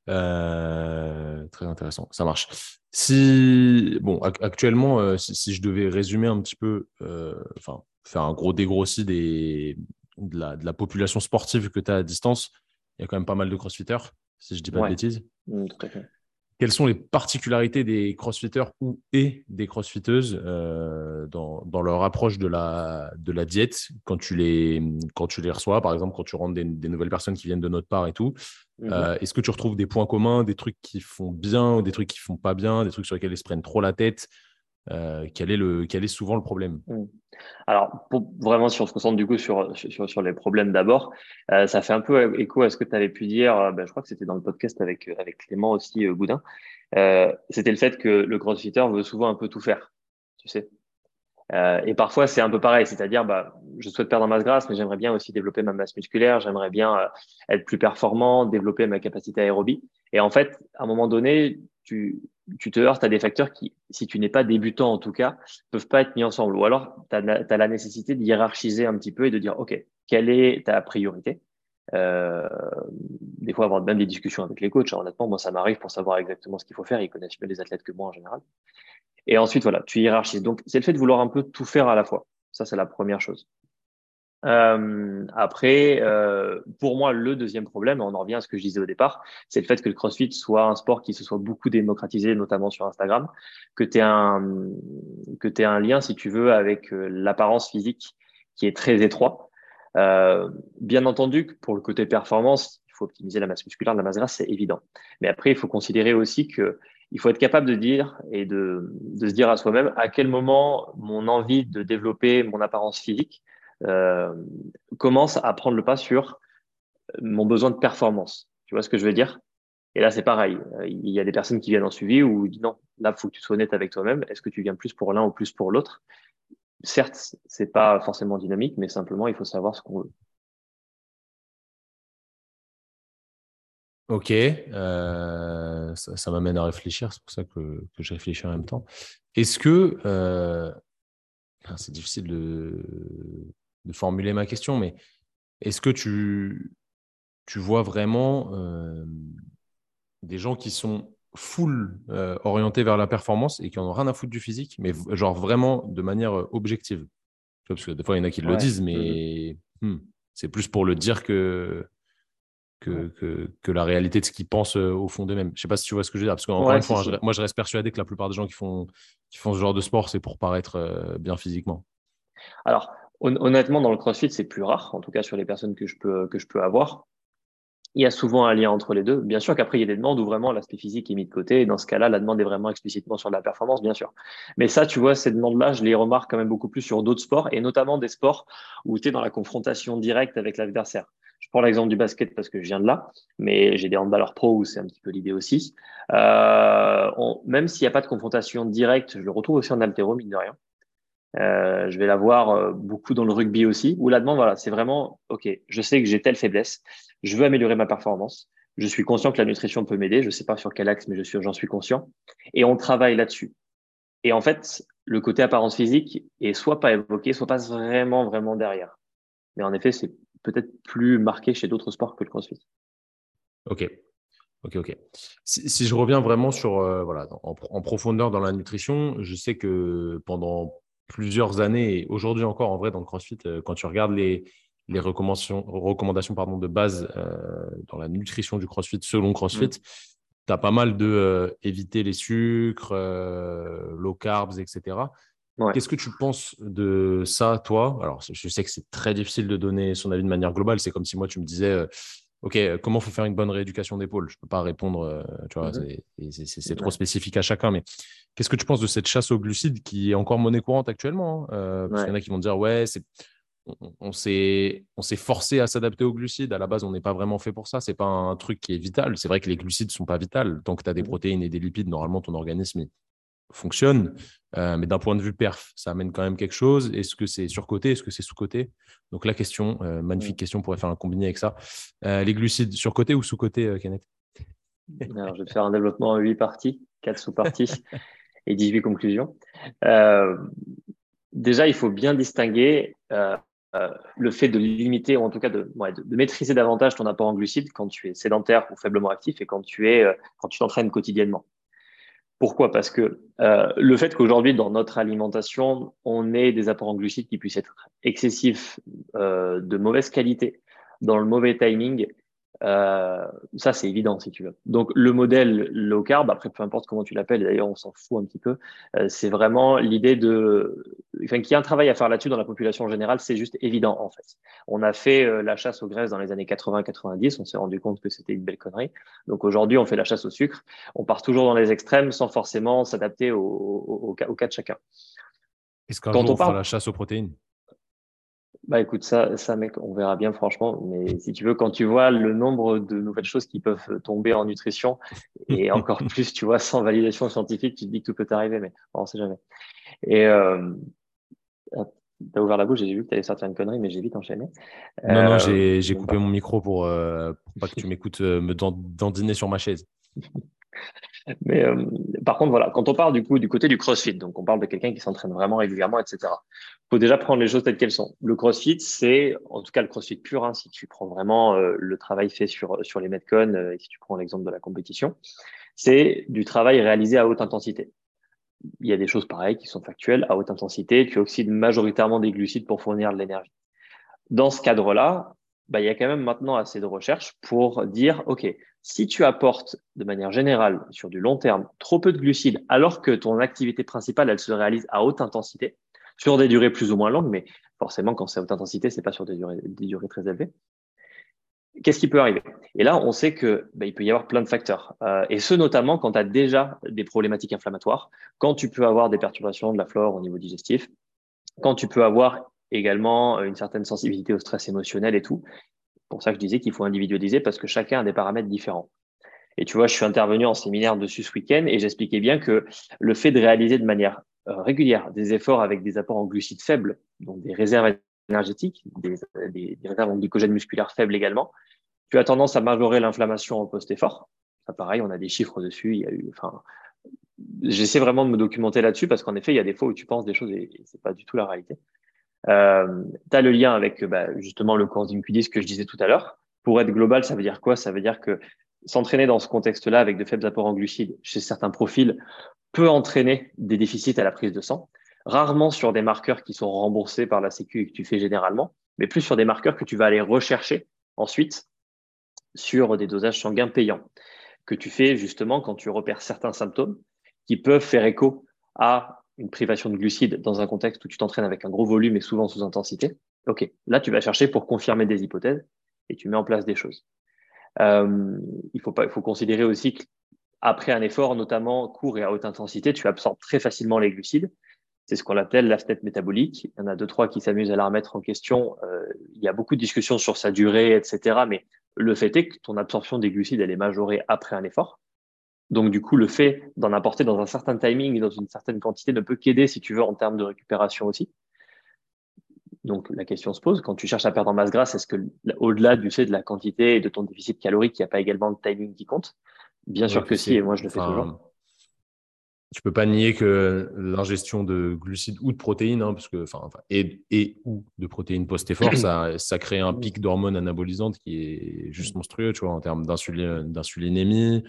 Euh, très intéressant. Ça marche. Si, bon, actuellement, euh, si, je devais résumer un petit peu, euh, enfin, faire un gros dégrossi des, de, la, de la population sportive que tu as à distance, il y a quand même pas mal de crossfitters, si je dis pas de bêtises. Mmh, tout à fait quelles sont les particularités des crossfitters ou et des crossfiteuses euh, dans, dans, leur approche de la, de la diète quand tu, les, quand tu les reçois, par exemple, quand tu rentres des, nouvelles personnes qui viennent de notre part et tout. Mhm. Euh, est-ce que tu retrouves des points communs, des trucs qui font bien ou des trucs qui font pas bien, des trucs sur lesquels ils se prennent trop la tête quel, est le, quel est souvent le problème? Mmh. Alors, vraiment, si on se concentre du coup sur, sur, les problèmes d'abord, ça fait un peu écho à ce que tu avais pu dire, ben, je crois que c'était dans le podcast avec, avec Clément aussi, Boudin. c'était le fait que le crossfitter veut souvent un peu tout faire, tu sais. Euh, et parfois, c'est un peu pareil, c'est-à-dire, bah, je souhaite perdre en masse grasse, mais j'aimerais bien aussi développer ma masse musculaire, j'aimerais bien euh, être plus performant, développer ma capacité aérobie. Et en fait, à un moment donné, tu, tu te heurtes à des facteurs qui, si tu n'es pas débutant en tout cas, peuvent pas être mis ensemble. Ou alors, tu as, la nécessité de hiérarchiser un petit peu et de dire, OK, quelle est ta priorité? Euh, des fois avoir même des discussions avec les coachs. honnêtement, moi, ça m'arrive pour savoir exactement ce qu'il faut faire. Ils connaissent mieux les athlètes que moi en général. Et ensuite, voilà, tu hiérarchises. Donc, c'est le fait de vouloir un peu tout faire à la fois. Ça, c'est la première chose. Euh, après, euh, pour moi, le deuxième problème, on en revient à ce que je disais au départ, c'est le fait que le CrossFit soit un sport qui se soit beaucoup démocratisé, notamment sur Instagram, que tu aies un que tu un lien, si tu veux, avec euh, l'apparence physique qui est très étroit. Euh, bien entendu, pour le côté performance, il faut optimiser la masse musculaire, la masse grasse, c'est évident. Mais après, il faut considérer aussi que il faut être capable de dire et de, de se dire à soi-même à quel moment mon envie de développer mon apparence physique euh, commence à prendre le pas sur mon besoin de performance. Tu vois ce que je veux dire? Et là, c'est pareil. Il y a des personnes qui viennent en suivi où disent non, là, il faut que tu sois honnête avec toi-même. Est-ce que tu viens plus pour l'un ou plus pour l'autre? Certes, c'est pas forcément dynamique, mais simplement, il faut savoir ce qu'on veut. Ok, euh, ça, m'amène à réfléchir, c'est pour ça que, je réfléchis en même temps. Est-ce que, euh, c'est difficile de, de, formuler ma question, mais est-ce que tu, tu vois vraiment euh, des gens qui sont full orientés vers la performance et qui en ont rien à foutre du physique, mais genre vraiment de manière objective? Parce que des fois, il y en a qui le disent, mais hmm, c'est plus pour le dire que que, que, la réalité de ce qu'ils pensent euh, au fond d'eux-mêmes. Je sais pas si tu vois ce que je veux dire, parce qu'encore une fois, moi je reste persuadé que la plupart des gens qui font, qui font ce genre de sport, c'est pour paraître euh, bien physiquement. Alors, honnêtement, dans le CrossFit, c'est plus rare, en tout cas sur les personnes que je peux, que je peux avoir. Il y a souvent un lien entre les deux. Bien sûr qu'après, il y a des demandes où vraiment l'aspect physique est mis de côté. Et dans ce cas-là, la demande est vraiment explicitement sur la performance, bien sûr. Mais ça, tu vois, ces demandes-là, je les remarque quand même beaucoup plus sur d'autres sports et notamment des sports où tu es dans la confrontation directe avec l'adversaire. Je prends l'exemple du basket parce que je viens de là, mais j'ai des handballeurs pro où c'est un petit peu l'idée aussi. Euh, même s'il n'y a pas de confrontation directe, je le retrouve aussi en altéro, mine de rien. Euh, je vais l'avoir euh, beaucoup dans le rugby aussi, où la demande, voilà, c'est vraiment, OK, je sais que j'ai telle faiblesse, je veux améliorer ma performance, je suis conscient que la nutrition peut m'aider, je ne sais pas sur quel axe, mais j'en suis conscient, et on travaille là-dessus. Et en fait, le côté apparence physique est soit pas évoqué, soit pas vraiment, vraiment derrière. Mais en effet, c'est peut-être plus marqué chez d'autres sports que le crossfit. Ok. Ok, ok. Si, je reviens vraiment sur, euh, voilà, en, profondeur dans la nutrition, je sais que pendant plusieurs années, et aujourd'hui encore en vrai dans le CrossFit, euh, quand tu regardes les, les recommandations, recommandations pardon, de base euh, dans la nutrition du CrossFit selon CrossFit, mm. tu as pas mal de éviter les sucres, low carbs, etc. Qu'est-ce que tu penses de ça, toi? Alors, je sais que c'est très difficile de donner son avis de manière globale. C'est comme si moi, tu me disais, euh, OK, comment faut faire une bonne rééducation d'épaule? Je ne peux pas répondre, euh, tu vois, mmh c'est trop spécifique à chacun. Mais qu'est-ce que tu penses de cette chasse aux glucides qui est encore monnaie courante actuellement hein? euh, Parce qu'il y en a qui vont dire, ouais, c'est on, s'est forcé à s'adapter aux glucides. À la base, on n'est pas vraiment fait pour ça. C'est pas un truc qui est vital. C'est vrai que les glucides sont pas vitales. Tant que tu as des mmh protéines et des lipides, normalement, ton organisme fonctionne. Euh, mais d'un point de vue perf, ça amène quand même quelque chose. Est-ce que c'est surcoté? Est-ce que c'est sous-coté? Donc la question, euh, magnifique question, on pourrait faire un combiné avec ça. Euh, les glucides, surcoté ou sous-coté, Kenneth? Alors, Je vais faire un développement en 8 parties, 4 sous-parties et 18 conclusions. déjà, il faut bien distinguer le fait de limiter, ou en tout cas de, de, maîtriser davantage ton apport en glucides quand tu es sédentaire ou faiblement actif et quand tu es quand tu t'entraînes quotidiennement. Pourquoi? Parce que euh, le fait qu'aujourd'hui, dans notre alimentation, on ait des apports en glucides qui puissent être excessifs, euh, de mauvaise qualité, dans le mauvais timing, Euh, ça, c'est évident, si tu veux. Donc, le modèle low carb, après, peu importe comment tu l'appelles, d'ailleurs, on s'en fout un petit peu, euh, c'est vraiment l'idée de. Enfin, qu'il y a un travail à faire là-dessus dans la population générale, c'est juste évident, en fait. On a fait euh, la chasse aux graisses dans les années 80-90, on s'est rendu compte que c'était une belle connerie. Donc, aujourd'hui, on fait la chasse au sucre. On part toujours dans les extrêmes sans forcément s'adapter au, au, au, cas de chacun. Est-ce qu'un jour, on fera la chasse aux protéines? Bah écoute, ça, ça mec, on verra bien franchement. Mais si tu veux, quand tu vois le nombre de nouvelles choses qui peuvent tomber en nutrition, et encore plus, tu vois, sans validation scientifique, tu te dis que tout peut arriver, mais on ne sait jamais. Et euh, t'as ouvert la bouche, j'ai vu que tu allais sortir une connerie, mais j'ai vite enchaîné. Non, non, j'ai euh, coupé mon micro pour, euh, pour pas que tu m'écoutes euh, me dandiner sur ma chaise. Mais euh, par contre, voilà, quand on parle du coup du côté du CrossFit, donc on parle de quelqu'un qui s'entraîne vraiment régulièrement, etc. Il faut déjà prendre les choses telles qu'elles sont. Le CrossFit, c'est en tout cas le CrossFit pur. Hein, si tu prends vraiment euh, le travail fait sur sur les metcon, euh, et si tu prends l'exemple de la compétition, c'est du travail réalisé à haute intensité. Il y a des choses pareilles qui sont factuelles à haute intensité. Tu oxydes majoritairement des glucides pour fournir de l'énergie. Dans ce cadre-là, bah, il y a quand même maintenant assez de recherches pour dire, OK, si tu apportes de manière générale sur du long terme trop peu de glucides, alors que ton activité principale, elle se réalise à haute intensité, sur des durées plus ou moins longues, mais forcément, quand c'est à haute intensité, c'est pas sur des durées, des durées très élevées. Qu'est-ce qui peut arriver? Et là, on sait que bah, il peut y avoir plein de facteurs, euh, et ce notamment quand tu as déjà des problématiques inflammatoires, quand tu peux avoir des perturbations de la flore au niveau digestif, quand tu peux avoir également euh, une certaine sensibilité au stress émotionnel et tout. Pour ça que je disais qu'il faut individualiser parce que chacun a des paramètres différents. Et tu vois, je suis intervenu en séminaire dessus ce week-end et j'expliquais bien que le fait de réaliser de manière euh, régulière des efforts avec des apports en glucides faibles, donc des réserves énergétiques, des, des, réserves en glycogène musculaire faibles également, tu as tendance à majorer l'inflammation en post-effort. Ça, pareil, on a des chiffres dessus. Il y a eu, enfin, j'essaie vraiment de me documenter là-dessus parce qu'en effet, il y a des fois où tu penses des choses et, et c'est pas du tout la réalité. Euh, tu as le lien avec bah, justement le coenzyme Q10 que je disais tout à l'heure. Pour être global, ça veut dire quoi? Ça veut dire que s'entraîner dans ce contexte-là avec de faibles apports en glucides chez certains profils peut entraîner des déficits à la prise de sang. Rarement sur des marqueurs qui sont remboursés par la Sécu et que tu fais généralement, mais plus sur des marqueurs que tu vas aller rechercher ensuite sur des dosages sanguins payants, que tu fais justement quand tu repères certains symptômes qui peuvent faire écho à une privation de glucides dans un contexte où tu t'entraînes avec un gros volume et souvent sous intensité, ok, là tu vas chercher pour confirmer des hypothèses et tu mets en place des choses. Euh, il faut pas, il faut considérer aussi qu'après un effort, notamment court et à haute intensité, tu absorbes très facilement les glucides. C'est ce qu'on appelle la fenêtre métabolique. Il y en a deux, trois qui s'amusent à la remettre en question. Euh, il y a beaucoup de discussions sur sa durée, etc. Mais le fait est que ton absorption des glucides, elle est majorée après un effort. Donc, du coup, le fait d'en apporter dans un certain timing et dans une certaine quantité ne peut qu'aider, si tu veux, en termes de récupération aussi. Donc, la question se pose, quand tu cherches à perdre en masse grasse, est-ce que, au-delà du fait de la quantité et de ton déficit calorique, il n'y a pas également de timing qui compte? Bien sûr que si, et moi, je le fais toujours. Tu peux pas nier que l'ingestion de glucides ou de protéines, hein, parce que, enfin, et, et, ou de protéines post-effort, ça, ça crée un pic d'hormones anabolisantes qui est juste monstrueux, tu vois, en termes d'insulinémie,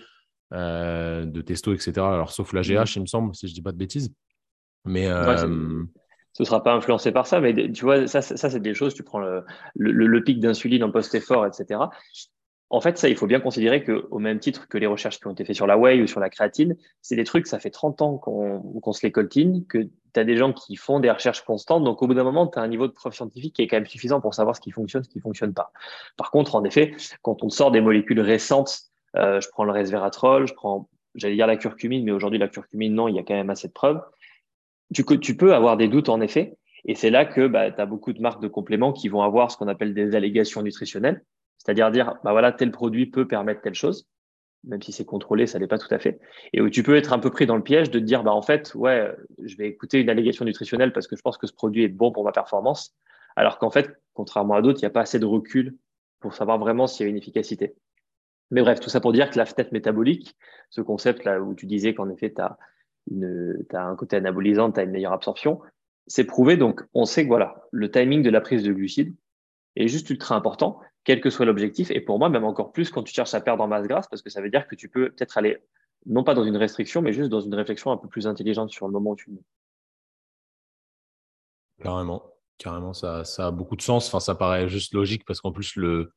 euh, de testo, etc. Alors, sauf la GH, mm. il me semble, si je dis pas de bêtises. Mais. Euh, ce ne sera pas influencé par ça, mais tu vois, ça, ça c'est des choses, tu prends le, le, pic d'insuline en post-effort, etc. En fait, ça, il faut bien considérer qu'au même titre que les recherches qui ont été faites sur la whey ou sur la créatine, c'est des trucs, ça fait 30 ans qu'on se les coltine, que tu as des gens qui font des recherches constantes. Donc, au bout d'un moment, tu as un niveau de preuve scientifique qui est quand même suffisant pour savoir ce qui fonctionne, ce qui fonctionne pas. Par contre, en effet, quand on sort des molécules récentes je prends le resveratrol, je prends, j'allais dire la curcumine, mais aujourd'hui la curcumine, non, il y a quand même assez de preuves. Tu, peux avoir des doutes en effet, et c'est là que bah, tu as beaucoup de marques de compléments qui vont avoir ce qu'on appelle des allégations nutritionnelles, c'est-à-dire dire, bah voilà, tel produit peut permettre telle chose, même si c'est contrôlé, ça n'est pas tout à fait, et où tu peux être un peu pris dans le piège de dire, bah en fait, ouais, je vais écouter une allégation nutritionnelle parce que je pense que ce produit est bon pour ma performance, alors qu'en fait, contrairement à d'autres, il n'y a pas assez de recul pour savoir vraiment s'il y a une efficacité. Mais bref, tout ça pour dire que la fenêtre métabolique, ce concept-là où tu disais qu'en effet, tu as, as, un côté anabolisant, tu as une meilleure absorption, c'est prouvé. Donc, on sait que voilà, le timing de la prise de glucides est juste ultra important, quel que soit l'objectif. Et pour moi, même encore plus quand tu cherches à perdre en masse grasse, parce que ça veut dire que tu peux peut-être aller, non pas dans une restriction, mais juste dans une réflexion un peu plus intelligente sur le moment où tu le mets. Carrément, carrément, ça, ça a beaucoup de sens. Enfin, ça paraît juste logique parce qu'en plus, le,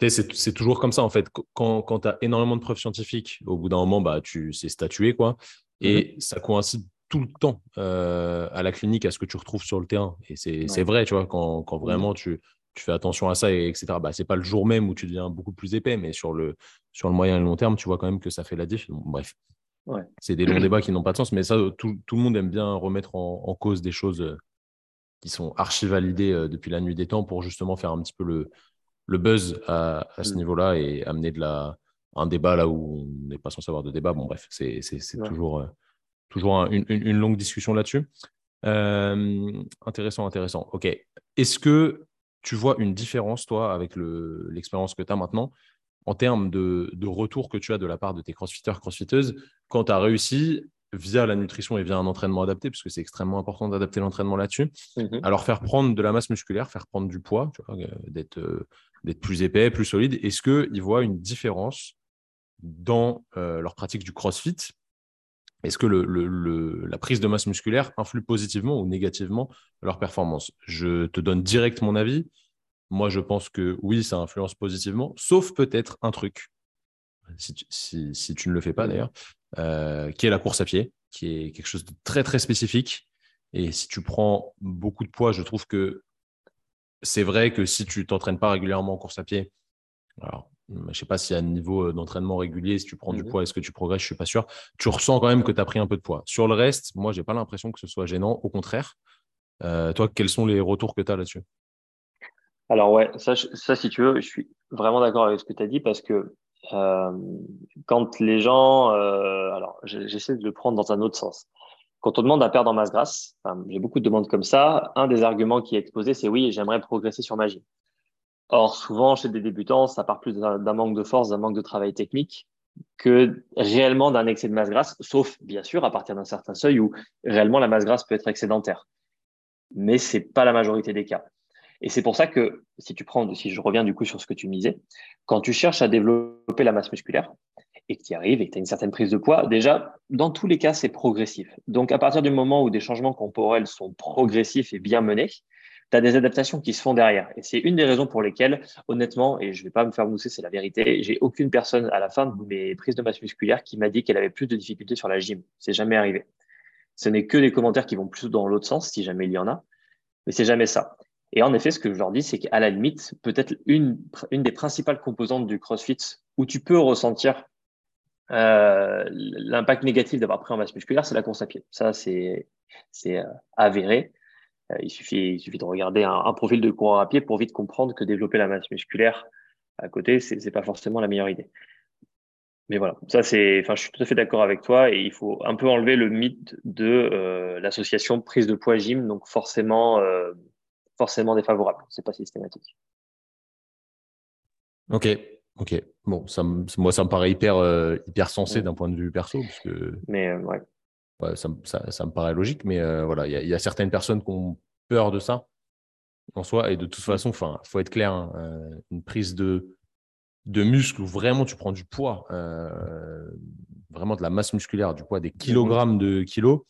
C'est toujours comme ça, en fait. Quand, quand tu as énormément de preuves scientifiques, au bout d'un moment, bah, tu c'est statué, quoi. Et mhm. ça coïncide tout le temps euh, à la clinique à ce que tu retrouves sur le terrain. Et c'est vrai, tu vois, quand, quand vraiment tu, tu, fais attention à ça, et, etc. Bah, c'est pas le jour même où tu deviens beaucoup plus épais, mais sur le, sur le moyen et le long terme, tu vois quand même que ça fait la diff. bref, ouais. c'est des longs débats qui n'ont pas de sens, mais ça, tout, tout, le monde aime bien remettre en, en cause des choses euh, qui sont archi validées euh, depuis la nuit des temps pour justement faire un petit peu le, le buzz à, ce mm. niveau-là et amener de la, un débat là où on n'est pas censé avoir de débat. Bon, bref, c'est toujours, euh, toujours une, une, longue discussion là-dessus. Euh, intéressant, intéressant. OK. Est-ce que tu vois une différence, toi, avec l'expérience que tu as maintenant, en termes de, de, retour que tu as de la part de tes crossfitters, crossfiteuses, quand tu as réussi via la nutrition et via un entraînement adapté, parce que c'est extrêmement important d'adapter l'entraînement là-dessus, mm-hmm. alors faire prendre de la masse musculaire, faire prendre du poids, euh, d'être d'être plus épais, plus solide. Est-ce qu'ils voient une différence dans euh, leur pratique du CrossFit? Est-ce que la prise de masse musculaire influe positivement ou négativement leur performance? Je te donne direct mon avis. Moi, je pense que oui, ça influence positivement, sauf peut-être un truc, si tu, ne le fais pas mmh. d'ailleurs, euh, qui est la course à pied, qui est quelque chose de très très spécifique. Et si tu prends beaucoup de poids, je trouve que c'est vrai que si tu t'entraînes pas régulièrement en course à pied, alors je ne sais pas s'il y a un niveau d'entraînement régulier, si tu prends du mmh poids, est-ce que tu progresses, je ne suis pas sûr. Tu ressens quand même que tu as pris un peu de poids. Sur le reste, moi, je n'ai pas l'impression que ce soit gênant. Au contraire, euh, toi, quels sont les retours que tu as là-dessus? Alors ouais, ça, ça, si tu veux, je suis vraiment d'accord avec ce que tu as dit parce que quand les gens, alors j'essaie de le prendre dans un autre sens. Quand on demande à perdre en masse grasse, j'ai beaucoup de demandes comme ça, un des arguments qui est exposé, c'est oui, j'aimerais progresser sur ma. Or, souvent, chez des débutants, ça part plus d'un manque de force, d'un manque de travail technique que réellement d'un excès de masse grasse, sauf bien sûr à partir d'un certain seuil où réellement la masse grasse peut être excédentaire. Mais c'est pas la majorité des cas. Et c'est pour ça que si tu prends, si je reviens du coup sur ce que tu misais, quand tu cherches à développer la masse musculaire, et que tu y arrives et que tu as une certaine prise de poids, déjà, dans tous les cas, c'est progressif. Donc, à partir du moment où des changements corporels sont progressifs et bien menés, tu as des adaptations qui se font derrière. Et c'est une des raisons pour lesquelles, honnêtement, et je vais pas me faire mousser, c'est la vérité, j'ai aucune personne à la fin de mes prises de masse musculaire qui m'a dit qu'elle avait plus de difficultés sur la gym. C'est jamais arrivé. Ce n'est que des commentaires qui vont plus dans l'autre sens, si jamais il y en a, mais c'est jamais ça. Et en effet, ce que je leur dis, c'est qu'à la limite, peut-être une, une des principales composantes du CrossFit où tu peux ressentir euh, l'impact négatif d'avoir pris en masse musculaire, c'est la course à pied. Ça, c'est euh, avéré. Euh, il, suffit, il suffit de regarder un, profil de coureur à pied pour vite comprendre que développer la masse musculaire à côté, c'est n'est pas forcément la meilleure idée. Mais voilà, ça c'est, enfin, je suis tout à fait d'accord avec toi et il faut un peu enlever le mythe de l'association prise de poids gym, donc forcément, forcément défavorable. C'est pas systématique. Ok, Ok, bon, ça, moi, ça me paraît hyper, euh, hyper sensé d'un point de vue perso. Parce que, mais euh, ouais. ça, ça, ça, me paraît logique, mais euh, voilà, il y, y, a certaines personnes qui ont peur de ça en soi. Et de toute façon, il faut être clair, hein, une prise de, de muscle où vraiment tu prends du poids, vraiment de la masse musculaire, du poids, des kilogrammes de kilos,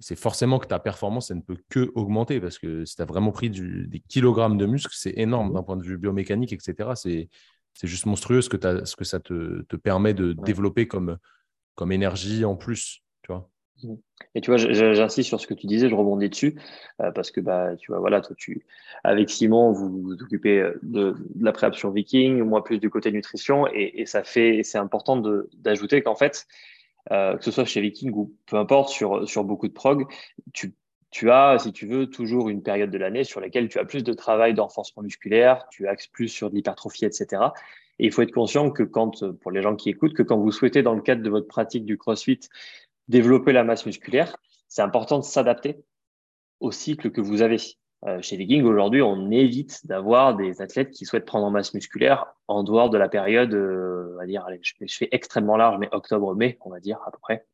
c'est forcément que ta performance, elle ne peut que augmenter parce que si tu as vraiment pris du, des kilogrammes de muscle, c'est énorme d'un point de vue biomécanique, etc. C'est c'est juste monstrueux ce que, ce que ça te, te permet de développer comme, comme énergie en plus. Tu vois mmh. et tu vois, j'insiste sur ce que tu disais, je rebondis dessus, euh, parce que bah, tu vois, voilà, toi, tu, avec Simon, vous vous occupez euh, de, de la préoption viking, moi plus du côté nutrition, et, et ça fait, c'est important d'ajouter qu'en fait, euh, que ce soit chez Viking ou peu importe sur, sur beaucoup de prog, tu tu as, si tu veux, toujours une période de l'année sur laquelle tu as plus de travail d'enforcement musculaire, tu axes plus sur de l'hypertrophie, etc. Et il faut être conscient que quand, pour les gens qui écoutent, que quand vous souhaitez, dans le cadre de votre pratique du CrossFit, développer la masse musculaire, c'est important de s'adapter au cycle que vous avez. Euh, chez Viking, aujourd'hui, on évite d'avoir des athlètes qui souhaitent prendre en masse musculaire en dehors de la période, euh, on va dire, je, fais extrêmement large, mais octobre-mai, on va dire à peu près.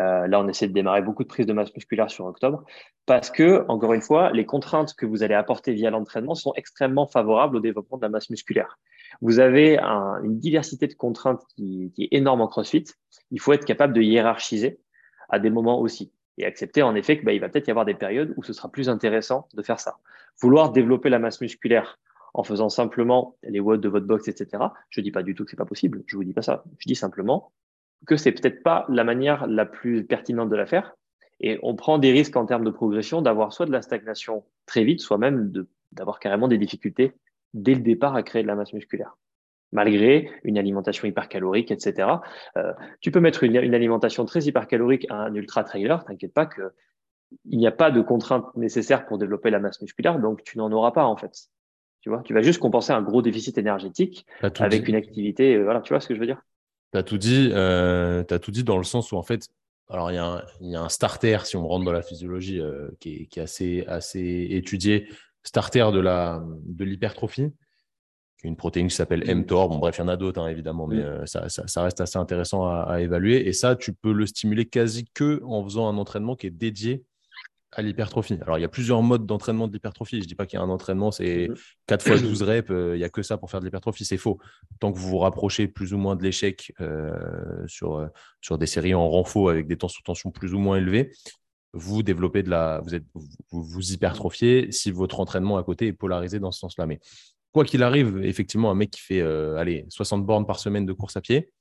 Euh, là, on essaie de démarrer beaucoup de prises de masse musculaire sur octobre parce que, encore une fois, les contraintes que vous allez apporter via l'entraînement sont extrêmement favorables au développement de la masse musculaire. Vous avez une diversité de contraintes qui, qui, est énorme en CrossFit. Il faut être capable de hiérarchiser à des moments aussi et accepter en effet qu'il bah, va peut-être y avoir des périodes où ce sera plus intéressant de faire ça. Vouloir développer la masse musculaire en faisant simplement les watts de votre box, etc. Je dis pas du tout que c'est pas possible. Je vous dis pas ça. Je dis simplement que c'est peut-être pas la manière la plus pertinente de la faire. Et on prend des risques en termes de progression d'avoir soit de la stagnation très vite, soit même d'avoir carrément des difficultés dès le départ à créer de la masse musculaire malgré une alimentation hypercalorique, etc. Euh, tu peux mettre une, alimentation très hypercalorique à un ultra trailer, t'inquiète pas que il n'y a pas de contraintes nécessaires pour développer la masse musculaire, donc tu n'en auras pas en fait. Tu vois, tu vas juste compenser un gros déficit énergétique avec une activité. Euh, voilà, tu vois ce que je veux dire? Tu as tout dit. Euh, as tout dit dans le sens où en fait, alors il y, y, a un starter si on rentre dans la physiologie qui, est, qui, est, assez assez étudié, starter de la de l'hypertrophie une protéine qui s'appelle mm. mTOR. Bon, bref, il y en a d'autres, hein, évidemment, mais mm. euh, ça, ça, reste assez intéressant à, évaluer. Et ça, tu peux le stimuler quasi que en faisant un entraînement qui est dédié à l'hypertrophie. Alors, il y a plusieurs modes d'entraînement de l'hypertrophie. Je ne dis pas qu'il y a un entraînement, c'est 4 mm. fois 12 reps, euh, il n'y a que ça pour faire de l'hypertrophie. C'est faux. Tant que vous vous rapprochez plus ou moins de l'échec euh, sur, sur des séries en renfort avec des temps sous tension plus ou moins élevés, vous développez de la, vous êtes, vous, vous hypertrophiez si votre entraînement à côté est polarisé dans ce sens-là. Mais quoi qu'il arrive, effectivement, un mec qui fait euh, allez, 60 bornes par semaine de course à pied,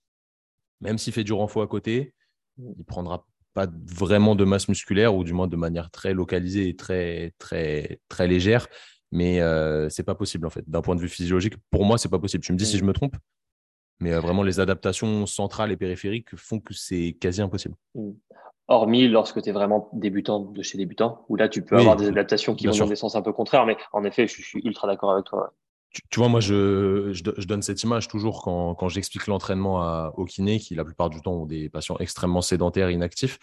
même s'il fait du renfort à côté, il prendra pas vraiment de masse musculaire ou du moins de manière très localisée et très très très légère. Mais euh, c'est pas possible en fait. D'un point de vue physiologique, pour moi, c'est pas possible. Tu me dis si je me trompe, mais euh, vraiment les adaptations centrales et périphériques font que c'est quasi impossible. Mm. Hormis lorsque tu es vraiment débutant de chez débutant, où là tu peux avoir des adaptations qui vont dans des sens un peu contraires, mais en effet, je, suis ultra d'accord avec toi tu, vois, moi, je, je, donne cette image toujours quand, quand j'explique l'entraînement au kiné, qui la plupart du temps ont des patients extrêmement sédentaires, inactifs.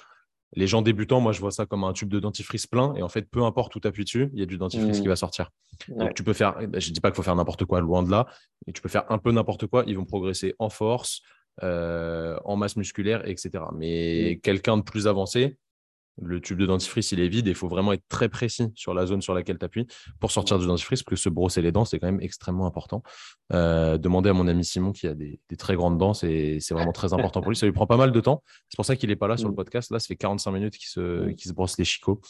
Les gens débutants, moi, je vois ça comme un tube de dentifrice plein. Et en fait, peu importe où tu appuies dessus, il y a du dentifrice mmh. qui va sortir. Donc, tu peux faire, ben, je ne dis pas qu'il faut faire n'importe quoi, loin de là, mais tu peux faire un peu n'importe quoi. Ils vont progresser en force, euh, en masse musculaire, etc. Mais mmh. quelqu'un de plus avancé, le tube de dentifrice, il est vide et il faut vraiment être très précis sur la zone sur laquelle tu appuies pour sortir du dentifrice, parce que se brosser les dents, c'est quand même extrêmement important. Euh, demandez à mon ami Simon qui a des, très grandes dents, c'est vraiment très important pour lui. Ça lui prend pas mal de temps. C'est pour ça qu'il n'est pas là sur le mm. podcast. Là, ça fait 45 minutes qu'il se, se brosse les chicots.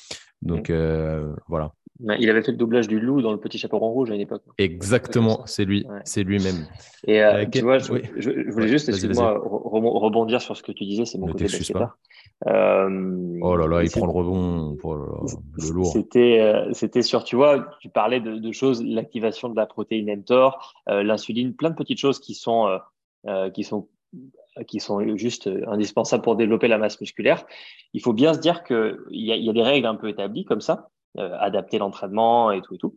Donc, mm. euh, voilà. Il avait fait le doublage du loup dans le petit chaperon rouge à une époque. Exactement, c'est lui, c'est lui-même. Et euh, tu vois, je, voulais juste, excuse-moi, rebondir sur ce que tu disais, c'est mon côté euh, oh là là, il prend le rebond, oh le lourd. C'était, euh, c'était sur, tu vois, tu parlais de, choses, l'activation de la protéine mTOR, euh, l'insuline, plein de petites choses qui sont, qui sont, qui sont juste indispensables pour développer la masse musculaire. Il faut bien se dire qu'il y a, y a des règles un peu établies comme ça, adapter l'entraînement et tout et tout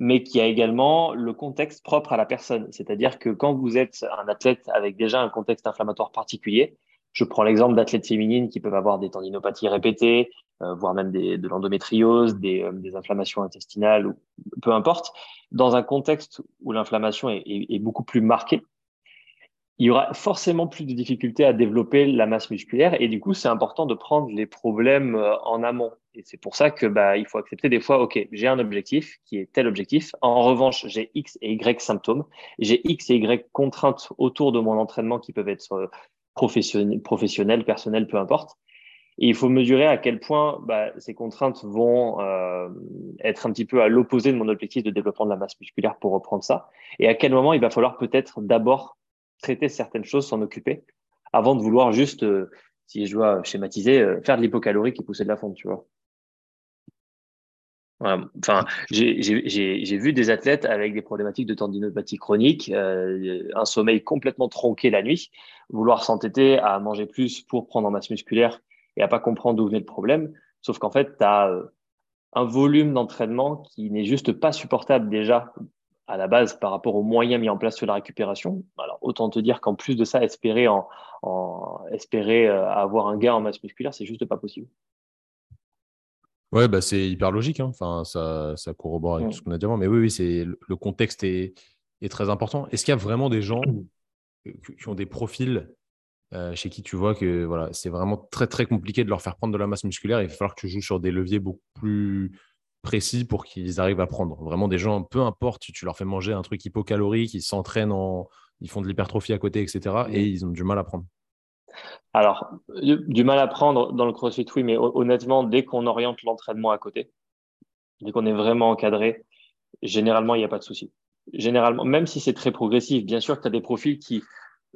mais qu'il y a également le contexte propre à la personne. C'est-à-dire que quand vous êtes un athlète avec déjà un contexte inflammatoire particulier, je prends l'exemple d'athlètes féminines qui peuvent avoir des tendinopathies répétées, euh, voire même des, de l'endométriose, des, euh, des, inflammations intestinales, ou peu importe. Dans un contexte où l'inflammation est, est, beaucoup plus marquée, il y aura forcément plus de difficultés à développer la masse musculaire et du coup, c'est important de prendre les problèmes euh, en amont. Et c'est pour ça que bah, il faut accepter des fois, ok, j'ai un objectif qui est tel objectif. En revanche, j'ai X et Y symptômes, j'ai X et Y contraintes autour de mon entraînement qui peuvent être professionnel, professionnel, personnel, peu importe. Et il faut mesurer à quel point bah, ces contraintes vont euh, être un petit peu à l'opposé de mon objectif de développement de la masse musculaire pour reprendre ça. Et à quel moment il va falloir peut-être d'abord traiter certaines choses, s'en occuper, avant de vouloir juste, euh, si je dois schématiser, euh, faire de l'hypocalorique et pousser de la fonte, tu vois. Enfin, j'ai vu des athlètes avec des problématiques de tendinopathie chronique, euh, un sommeil complètement tronqué la nuit, vouloir s'entêter à manger plus pour prendre en masse musculaire et à pas comprendre d'où venait le problème. Sauf qu'en fait, tu as un volume d'entraînement qui n'est juste pas supportable déjà à la base par rapport aux moyens mis en place sur la récupération. Alors autant te dire qu'en plus de ça, espérer en, en espérer euh, avoir un gain en masse musculaire, c'est juste pas possible. Ouais, bah c'est hyper logique. Hein. Enfin, ça, ça corrobore avec tout ce qu'on a dit avant. Mais oui, oui, c'est le contexte est, est très important. Est-ce qu'il y a vraiment des gens qui ont des profils euh, chez qui tu vois que voilà, c'est vraiment très très compliqué de leur faire prendre de la masse musculaire. Il va falloir que tu joues sur des leviers beaucoup plus précis pour qu'ils arrivent à prendre. Vraiment des gens, peu importe, tu leur fais manger un truc hypocalorique, ils s'entraînent en, ils font de l'hypertrophie à côté, etc. Et ils ont du mal à prendre. Alors, du mal à prendre dans le crossfit, oui, mais honnêtement, dès qu'on oriente l'entraînement à côté, dès qu'on est vraiment encadré, généralement, il n'y a pas de souci. généralement, même si c'est très progressif, bien sûr que tu as des profils qui,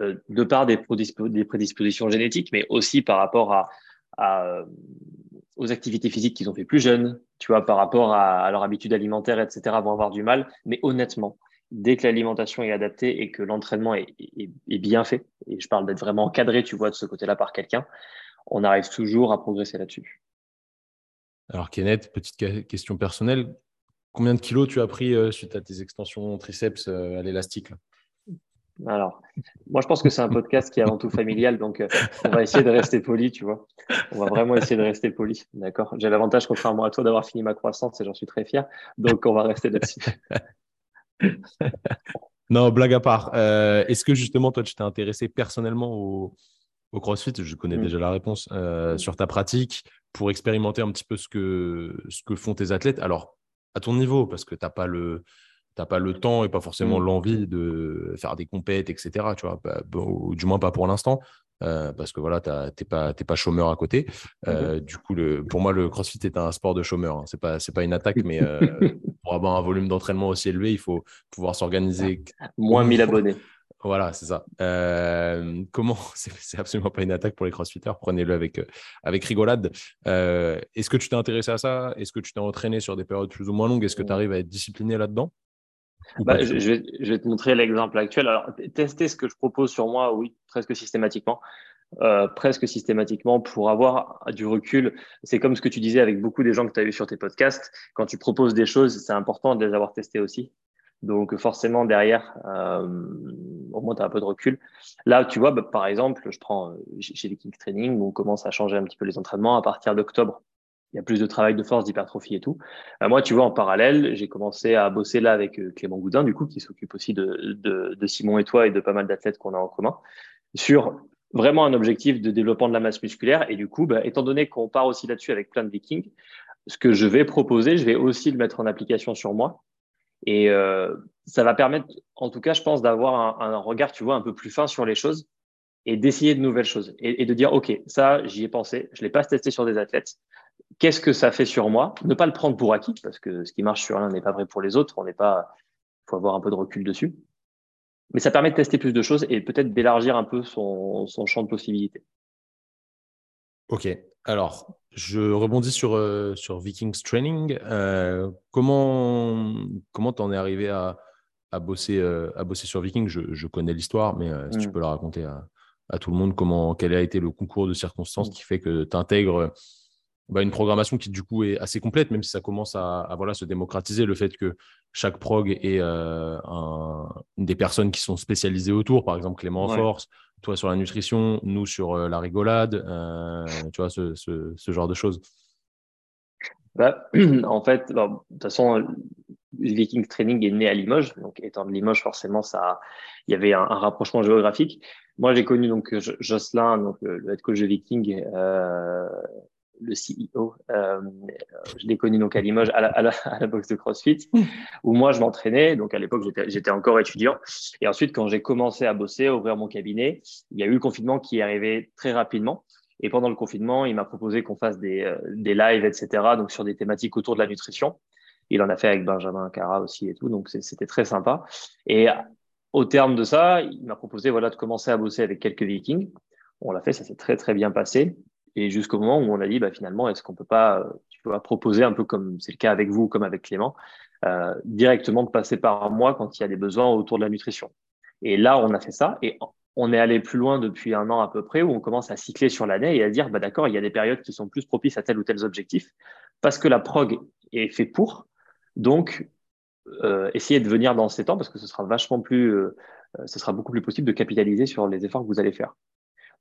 euh, de par des, prédispositions génétiques, mais aussi par rapport à, euh, aux activités physiques qu'ils ont fait plus jeunes, tu vois, par rapport à, leur habitude alimentaire, etc., vont avoir du mal. Mais honnêtement, dès que l'alimentation est adaptée et que l'entraînement est, bien fait, et je parle d'être vraiment encadré, tu vois, de ce côté-là par quelqu'un, on arrive toujours à progresser là-dessus. Alors, Kenneth, petite question personnelle. Combien de kilos tu as pris euh, suite à tes extensions triceps à l'élastique alors, moi, je pense que c'est un podcast qui est avant tout familial, donc euh, on va essayer de rester poli, tu vois. On va vraiment essayer de rester poli, d'accord J'ai l'avantage, contrairement à toi, d'avoir fini ma croissance et j'en suis très fier, donc on va rester là-dessus. non, blague à part. Euh, est-ce que justement, toi, tu t'es intéressé personnellement au, CrossFit? Je connais mm. déjà la réponse euh, sur ta pratique pour expérimenter un petit peu ce que, ce que font tes athlètes. Alors, à ton niveau, parce que tu n'as pas le n'as pas le temps et pas forcément mmh. l'envie de faire des compètes, etc. Tu vois, bah, ou du moins pas pour l'instant. Euh, parce que voilà, tu n'es pas, pas chômeur à côté. Euh, du coup, le, pour moi, le CrossFit est un sport de chômeur. Hein. Ce n'est pas, pas une attaque, mais euh, pour avoir un volume d'entraînement aussi élevé, il faut pouvoir s'organiser. Moins 1000 abonnés. Voilà, c'est ça. comment C'est absolument pas une attaque pour les crossfitters. Prenez-le avec, avec rigolade. Est-ce que tu t'es intéressé à ça? Est-ce que tu t'es entraîné sur des périodes plus ou moins longues? Est-ce que tu arrives à être discipliné là-dedans? Bah, je, vais, je, vais, te montrer l'exemple actuel. Alors, tester ce que je propose sur moi, oui, presque systématiquement. Euh, presque systématiquement pour avoir du recul. C'est comme ce que tu disais avec beaucoup des gens que tu as eu sur tes podcasts. Quand tu proposes des choses, c'est important de les avoir testées aussi. Donc forcément, derrière, euh, au moins, tu as un peu de recul. Là, tu vois, bah, par exemple, je prends euh, chez Viking Training, où on commence à changer un petit peu les entraînements à partir d'octobre il y a plus de travail de force, d'hypertrophie et tout. Euh, moi, tu vois, en parallèle, j'ai commencé à bosser là avec euh, Clément Goudin, du coup, qui s'occupe aussi de, Simon et toi et de pas mal d'athlètes qu'on a en commun, sur vraiment un objectif de développement de la masse musculaire. Et du coup, bah, étant donné qu'on part aussi là-dessus avec plein de vikings, ce que je vais proposer, je vais aussi le mettre en application sur moi. Et euh, ça va permettre, en tout cas, je pense, d'avoir un, regard, tu vois, un peu plus fin sur les choses et d'essayer de nouvelles choses et, de dire, OK, ça, j'y ai pensé, je l'ai pas testé sur des athlètes qu'est-ce que ça fait sur moi? Ne pas le prendre pour acquis, parce que ce qui marche sur l'un n'est pas vrai pour les autres. On n'est pas, il faut avoir un peu de recul dessus. Mais ça permet de tester plus de choses et peut-être d'élargir un peu son, champ de possibilités. Ok. Alors, je rebondis sur, euh, sur Vikings Training. Euh, comment comment t'en es arrivé à, à bosser, euh, à bosser sur Vikings? Je, connais l'histoire, mais si tu mm. peux la raconter à, à, tout le monde, comment, quel a été le concours de circonstances mm. qui fait que tu intègres bah, une programmation qui du coup est assez complète, même si ça commence à, voilà, se démocratiser, le fait que chaque prog ait euh, des personnes qui sont spécialisées autour, par exemple Clément Force, toi sur la nutrition, nous sur euh, la rigolade, euh, tu vois, ce, ce, genre de choses. Bah, en fait, de toute façon, Viking Training est né à Limoges, donc étant de Limoges, forcément, ça, il y avait un, rapprochement géographique. Moi, j'ai connu donc Jocelyn, donc le head coach de Viking, le CEO. Euh, je l'ai connu donc à Limoges à la, boxe de CrossFit, où moi je m'entraînais. Donc à l'époque, j'étais encore étudiant. Et ensuite, quand j'ai commencé à bosser, à ouvrir mon cabinet, il y a eu le confinement qui est arrivé très rapidement. Et pendant le confinement, il m'a proposé qu'on fasse des, euh, des lives, etc. Donc sur des thématiques autour de la nutrition. Il en a fait avec Benjamin Cara aussi et tout. Donc c'était très sympa. Et au terme de ça, il m'a proposé voilà de commencer à bosser avec quelques Vikings. On l'a fait, ça s'est très très bien passé et jusqu'au moment où on a dit bah, finalement, est-ce qu'on peut pas euh, tu proposer un peu comme c'est le cas avec vous, comme avec Clément, euh, directement de passer par moi quand il y a des besoins autour de la nutrition. Et là, on a fait ça et on est allé plus loin depuis un an à peu près où on commence à cycler sur l'année et à dire bah d'accord, il y a des périodes qui sont plus propices à tel ou tel objectif parce que la prog est fait pour. Donc, euh, essayez de venir dans ces temps parce que ce sera vachement plus, euh, ce sera beaucoup plus possible de capitaliser sur les efforts que vous allez faire.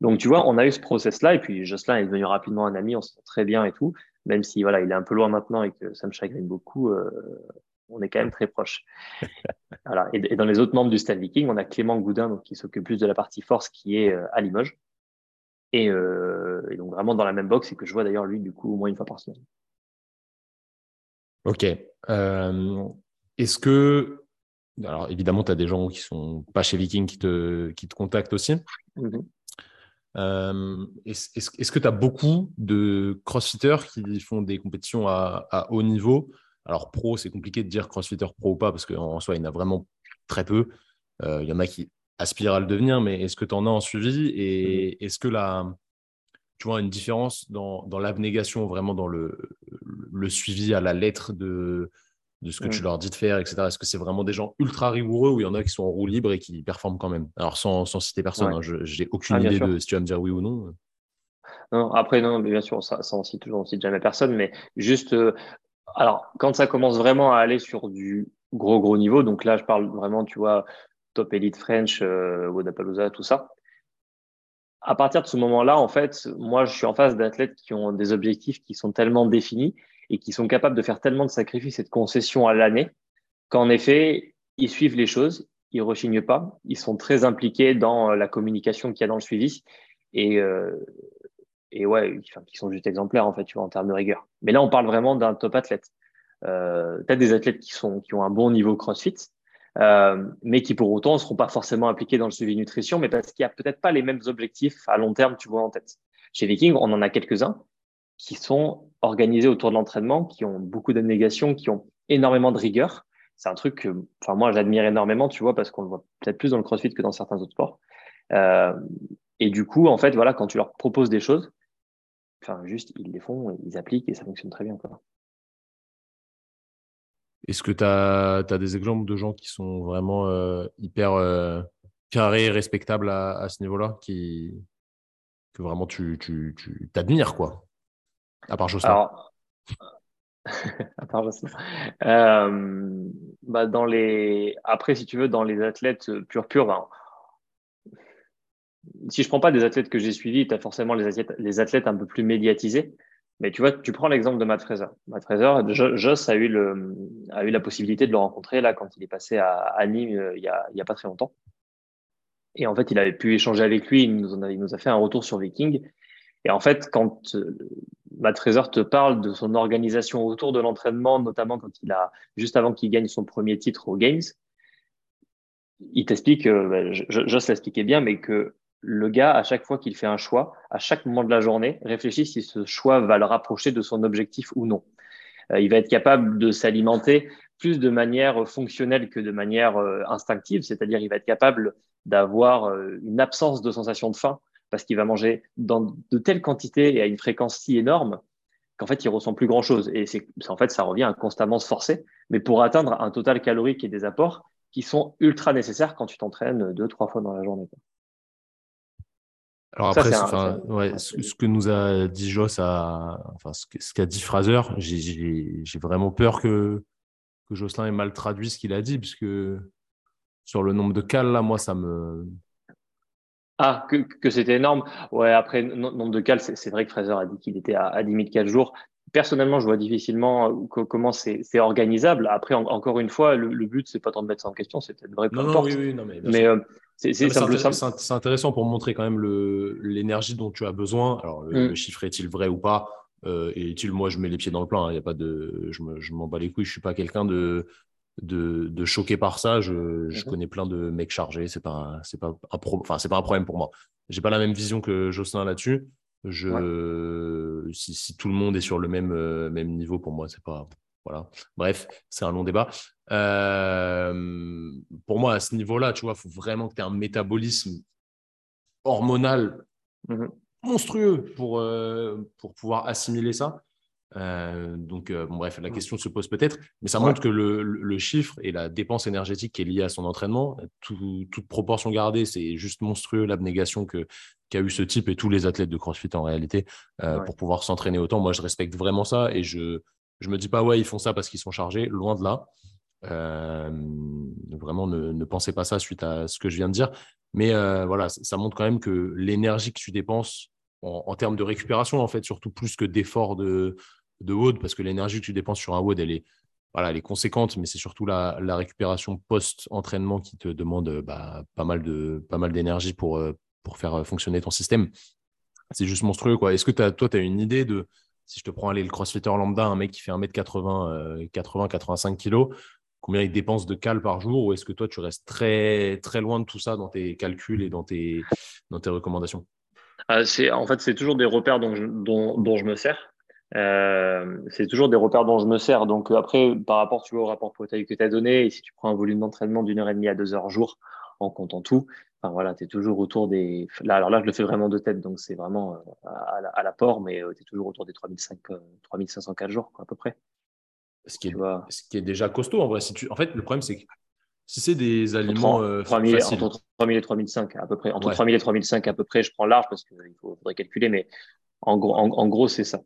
Donc, tu vois, on a eu ce process-là, et puis Jocelyn est devenu rapidement un ami, on se sent très bien et tout, même si voilà, il est un peu loin maintenant et que ça me chagrine beaucoup, euh, on est quand même très proche. voilà. Et, dans les autres membres du Stade Viking, on a Clément Goudin, donc, qui s'occupe plus de la partie force, qui est euh, à Limoges. Et, euh, et, donc vraiment dans la même box, et que je vois d'ailleurs lui, du coup, au moins une fois par semaine. Ok. Est-ce que alors évidemment, tu as des gens qui sont pas chez Viking qui te, qui te contactent aussi? Mm-hmm. Euh, est-ce que tu as beaucoup de crossfitters qui font des compétitions à, haut niveau? Alors, pro, c'est compliqué de dire crossfitter pro ou pas, parce qu'en soi, il n'y en a vraiment très peu. Il y en a qui aspirent à le devenir, mais est-ce que tu en as en suivi? Et mmh est-ce que la, tu vois une différence dans, dans l'abnégation, vraiment dans le, le suivi à la lettre de, de ce que tu leur dis de faire, etc. Est-ce que c'est vraiment des gens ultra rigoureux ou il y en a qui sont en roue libre et qui performent quand même? Alors, sans, sans, citer personne, hein, je n'ai aucune ah, idée de si tu vas me dire oui ou non. Non, après, non, bien sûr, ça, ça on cite toujours, on cite jamais personne, mais juste, euh, alors, quand ça commence vraiment à aller sur du gros, gros niveau, donc là, je parle vraiment, tu vois, Top Elite French, euh, Wodapalooza, tout ça. À partir de ce moment-là, en fait, moi, je suis en face d'athlètes qui ont des objectifs qui sont tellement définis et qui sont capables de faire tellement de sacrifices et de concessions à l'année qu'en effet, ils suivent les choses, ils rechignent pas, ils sont très impliqués dans euh, la communication qu'il y a dans le suivi et, euh, ouais, ils sont juste exemplaires en fait, tu vois, en termes de rigueur. Mais là, on parle vraiment d'un top athlète. Euh, tu as des athlètes qui, sont, qui ont un bon niveau CrossFit, euh, mais qui pour autant ne seront pas forcément impliqués dans le suivi nutrition, mais parce qu'il n'y a peut-être pas les mêmes objectifs à long terme, tu vois, en tête. Chez Viking, on en a quelques-uns qui sont organisés autour de l'entraînement, qui ont beaucoup d'abnégation, qui ont énormément de rigueur. C'est un truc que, enfin, moi, j'admire énormément, tu vois, parce qu'on le voit peut-être plus dans le CrossFit que dans certains autres sports. Euh, et du coup, en fait, voilà, quand tu leur proposes des choses, enfin, juste, ils les font, ils appliquent et ça fonctionne très bien. Est-ce que tu as, des exemples de gens qui sont vraiment euh, hyper euh, carrés respectables à, ce niveau-là, que vraiment tu t'admires, tu, quoi? À part Jocelyn. à part. Euh, bah dans les... Après, si tu veux, dans les athlètes purs purs, ben, si je prends pas des athlètes que j'ai suivis, tu as forcément les athlètes, les athlètes un peu plus médiatisés. Mais tu vois, tu prends l'exemple de Matt Fraser. Matt Fraser, Joss a eu, le, a eu la possibilité de le rencontrer là quand il est passé à, Nîmes euh, il y, a, a pas très longtemps. Et en fait, il avait pu échanger avec lui, il nous, a, il nous a fait un retour sur Viking. Et en fait, quand euh, Matt Fraser te parle de son organisation autour de l'entraînement, notamment quand il a, juste avant qu'il gagne son premier titre aux Games, il t'explique, euh, je, je, l'expliquer bien, mais que le gars, à chaque fois qu'il fait un choix, à chaque moment de la journée, réfléchit si ce choix va le rapprocher de son objectif ou non. Euh, il va être capable de s'alimenter plus de manière fonctionnelle que de manière instinctive, c'est-à-dire il va être capable d'avoir une absence de sensation de faim parce qu'il va manger dans de telles quantités et à une fréquence si énorme qu'en fait, il ressent plus grand-chose. Et c'est en fait, ça revient à constamment se forcer, mais pour atteindre un total calorique et des apports qui sont ultra nécessaires quand tu t'entraînes deux, trois fois dans la journée. Alors après, ce, que nous a dit Joss, enfin, ce qu'a dit Fraser, j'ai vraiment peur que, que Jocelyn ait mal traduit ce qu'il a dit, puisque sur le nombre de cales, là, moi, ça me, ah, que, que c'était énorme. Ouais, après, nombre de cales, c'est vrai que Fraser a dit qu'il était à, à 10 000 4 jours. Personnellement, je vois difficilement euh, comment c'est organisable. Après, encore une fois, le, le but, c'est pas tant de mettre ça en question, c'est peut-être vrai. Non, non, oui, oui, non, mais, mais euh, c'est intéressant pour montrer quand même l'énergie dont tu as besoin. Alors, le, mm. chiffre est-il vrai ou pas? Euh, Et est-il, moi, je mets les pieds dans le plein. Il hein. y a pas de, je m'en bats les couilles. Je suis pas quelqu'un de de, de choquer par ça. Je, je mhm. connais plein de mecs chargés. C'est pas, c'est pas un pro, enfin, c'est pas un problème pour moi. J'ai pas la même vision que Jocelyn là-dessus. Je, si, si, tout le monde est sur le même, euh, même niveau, pour moi, c'est pas, voilà. Bref, c'est un long débat. Euh, pour moi, à ce niveau-là, tu vois, il faut vraiment que tu aies un métabolisme hormonal mhm. monstrueux pour, euh, pour pouvoir assimiler ça. Euh, donc, euh, bref, la question se pose peut-être, mais ça montre que le, chiffre et la dépense énergétique qui est liée à son entraînement, toute proportion gardée, c'est juste monstrueux l'abnégation que qu'a eu ce type et tous les athlètes de CrossFit en réalité euh, pour pouvoir s'entraîner autant. Moi, je respecte vraiment ça et je je me dis pas ouais ils font ça parce qu'ils sont chargés, loin de là. vraiment, ne, pensez pas ça suite à ce que je viens de dire. Mais voilà, ça, montre quand même que l'énergie que tu dépenses en, en, termes de récupération, en fait, surtout plus que d'effort de, de WOD parce que l'énergie que tu dépenses sur un WOD, elle est, voilà, elle est conséquente, mais c'est surtout la, récupération post-entraînement qui te demande bah, pas mal d'énergie pour, euh, pour faire fonctionner ton système. C'est juste monstrueux. quoi. Est-ce que as, toi, tu as une idée de, si je te prends aller le crossfitter lambda, un mec qui fait 1m80, 80-85 kg, combien il dépense de cal par jour ou est-ce que toi, tu restes très, très loin de tout ça dans tes calculs et dans tes, dans tes recommandations? Euh, En fait, c'est toujours des repères dont dont, dont je me sers. Euh, c'est toujours des repères dont je me sers. Donc après, par rapport tu vois, au rapport poids-taille que tu as donné, et si tu prends un volume d'entraînement d'une heure et demie à deux heures jour en comptant tout, enfin voilà, tu es toujours autour des. Là, alors là, je le fais vraiment de tête, donc c'est vraiment à, l'apport, mais tu es toujours autour des 3500, 3500 4 jours, quoi, à peu près. Ce qui, est, ce qui est déjà costaud en vrai. Si tu... En fait, le problème, c'est que si c'est des aliments entre 3000, euh, entre 3000 et 3005 à peu près. Entre 3000 et 3005 à peu près, je prends large parce qu'il faudrait calculer, mais en gros, en, gros c'est ça.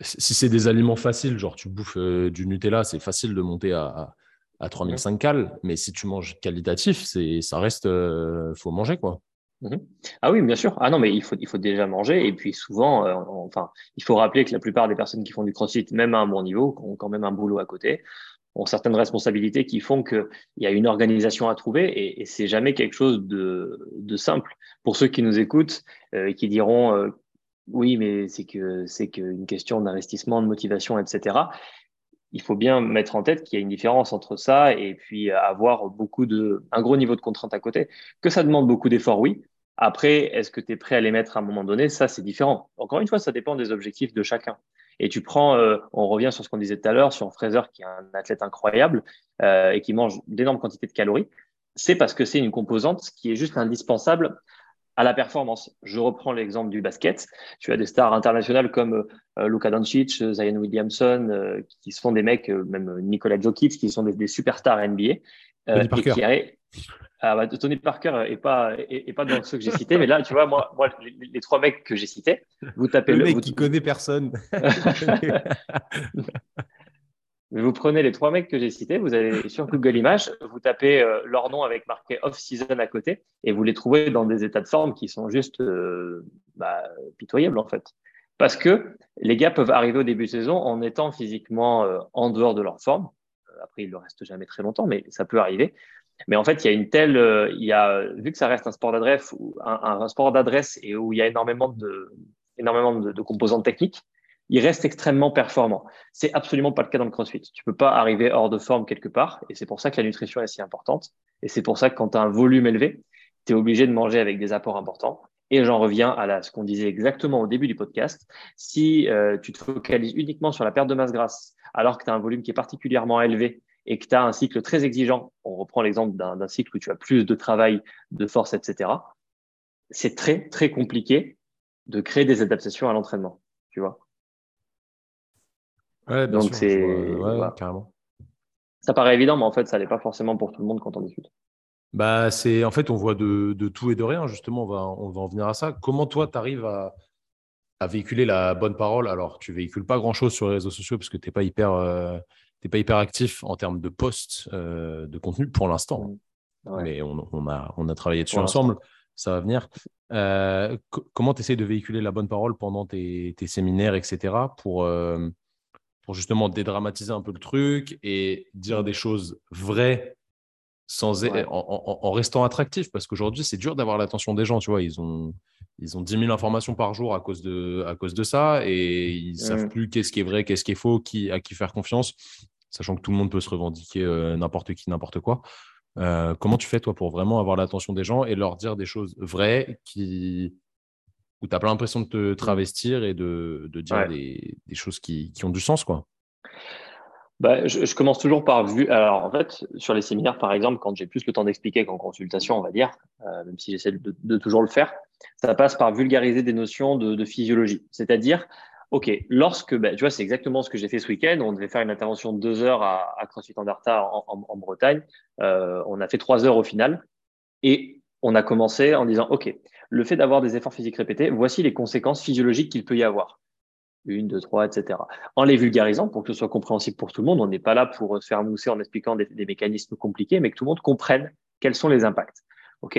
Si c'est des aliments faciles, genre tu bouffes euh, du Nutella, c'est facile de monter à, à 3005 cal, mais si tu manges qualitatif, c'est ça reste, euh, faut manger quoi. Mhm. Ah oui, bien sûr. Ah non, mais il faut, il faut déjà manger. Et puis souvent, enfin, il faut rappeler que la plupart des personnes qui font du crossfit, même à un bon niveau, ont quand même un boulot à côté ont certaines responsabilités qui font qu'il y a une organisation à trouver et, et c'est jamais quelque chose de, de, simple. Pour ceux qui nous écoutent euh, et qui diront euh, oui, mais c'est que c'est qu'une question d'investissement, de motivation, etc. Il faut bien mettre en tête qu'il y a une différence entre ça et puis avoir beaucoup de un gros niveau de contrainte à côté. Que ça demande beaucoup d'efforts, oui. Après, est-ce que tu es prêt à les mettre à un moment donné? Ça, c'est différent. Encore une fois, ça dépend des objectifs de chacun. Et tu prends, euh, on revient sur ce qu'on disait tout à l'heure, sur Fraser qui est un athlète incroyable euh, et qui mange d'énormes quantités de calories. C'est parce que c'est une composante qui est juste indispensable à la performance. Je reprends l'exemple du basket. Tu as des stars internationales comme euh, Luka Doncic, Zion Williamson, euh, qui sont des mecs, euh, même Nikola Jokic, qui sont des, des superstars NBA. et qui, ah bah, Tony Parker est pas, est, pas dans ceux que j'ai cités, mais là, tu vois, moi, moi les, trois mecs que j'ai cités, vous tapez le. mec qui connaît personne. vous prenez les trois mecs que j'ai cités, vous allez sur Google Images, vous tapez euh, leur nom avec marqué off-season à côté, et vous les trouvez dans des états de forme qui sont juste euh, bah, pitoyables en fait. Parce que les gars peuvent arriver au début de saison en étant physiquement euh, en dehors de leur forme. Après, ils ne le restent jamais très longtemps, mais ça peut arriver. Mais en fait, il y a une telle, il y a, vu que ça reste un sport d'adresse, un, sport d'adresse et où il y a énormément de, énormément de, composantes techniques, il reste extrêmement performant. C'est absolument pas le cas dans le CrossFit. Tu peux pas arriver hors de forme quelque part, et c'est pour ça que la nutrition est si importante. Et c'est pour ça que quand tu as un volume élevé, tu es obligé de manger avec des apports importants. Et j'en reviens à ce qu'on disait exactement au début du podcast. Si euh, tu te focalises uniquement sur la perte de masse grasse, alors que tu as un volume qui est particulièrement élevé et que tu as un cycle très exigeant, on reprend l'exemple d'un cycle où tu as plus de travail, de force, etc., c'est très, très compliqué de créer des adaptations à l'entraînement, tu vois. Ouais, bien Donc c'est carrément. Ça paraît évident, mais en fait, ça n'est pas forcément pour tout le monde quand on discute. Bah, c'est en fait, on voit de, de, tout et de rien. Justement, on va, on va en venir à ça. Comment toi, tu arrives à, à, véhiculer la bonne parole? Alors, tu véhicules pas grand chose sur les réseaux sociaux parce que tu n'es pas hyper euh, pas hyper actif en termes de posts euh, de contenu pour l'instant. Mais on, on, a, on a travaillé dessus ensemble. Ça va venir. Euh, comment tu essaies de véhiculer la bonne parole pendant tes, tes séminaires, etc. pour, euh, pour justement dédramatiser un peu le truc et dire des choses vraies sans, en, en, en, restant attractif. Parce qu'aujourd'hui, c'est dur d'avoir l'attention des gens. Tu vois, ils ont, ils ont 10 000 informations par jour à cause de, à cause de ça et ils savent plus qu'est-ce qui est vrai, qu'est-ce qui est faux, qui, à qui faire confiance, sachant que tout le monde peut se revendiquer euh, n'importe qui, n'importe quoi. Euh, comment tu fais, toi, pour vraiment avoir l'attention des gens et leur dire des choses vraies qui... où tu n'as pas l'impression de te travestir et de, de dire des, des, choses qui, qui ont du sens quoi bah, je, je, commence toujours par vu. Alors, en fait, sur les séminaires, par exemple, quand j'ai plus le temps d'expliquer qu'en consultation, on va dire, euh, même si j'essaie de, de, toujours le faire, ça passe par vulgariser des notions de, de physiologie. C'est-à-dire, OK, lorsque, bah, tu vois, c'est exactement ce que j'ai fait ce week-end. On devait faire une intervention de deux heures à, à CrossFit en, en, en Bretagne. Euh, on a fait trois heures au final. Et on a commencé en disant, OK, le fait d'avoir des efforts physiques répétés, voici les conséquences physiologiques qu'il peut y avoir une, deux, trois, etc. En les vulgarisant pour que ce soit compréhensible pour tout le monde. On n'est pas là pour se faire mousser en expliquant des, mécanismes compliqués, mais que tout le monde comprenne quels sont les impacts. OK?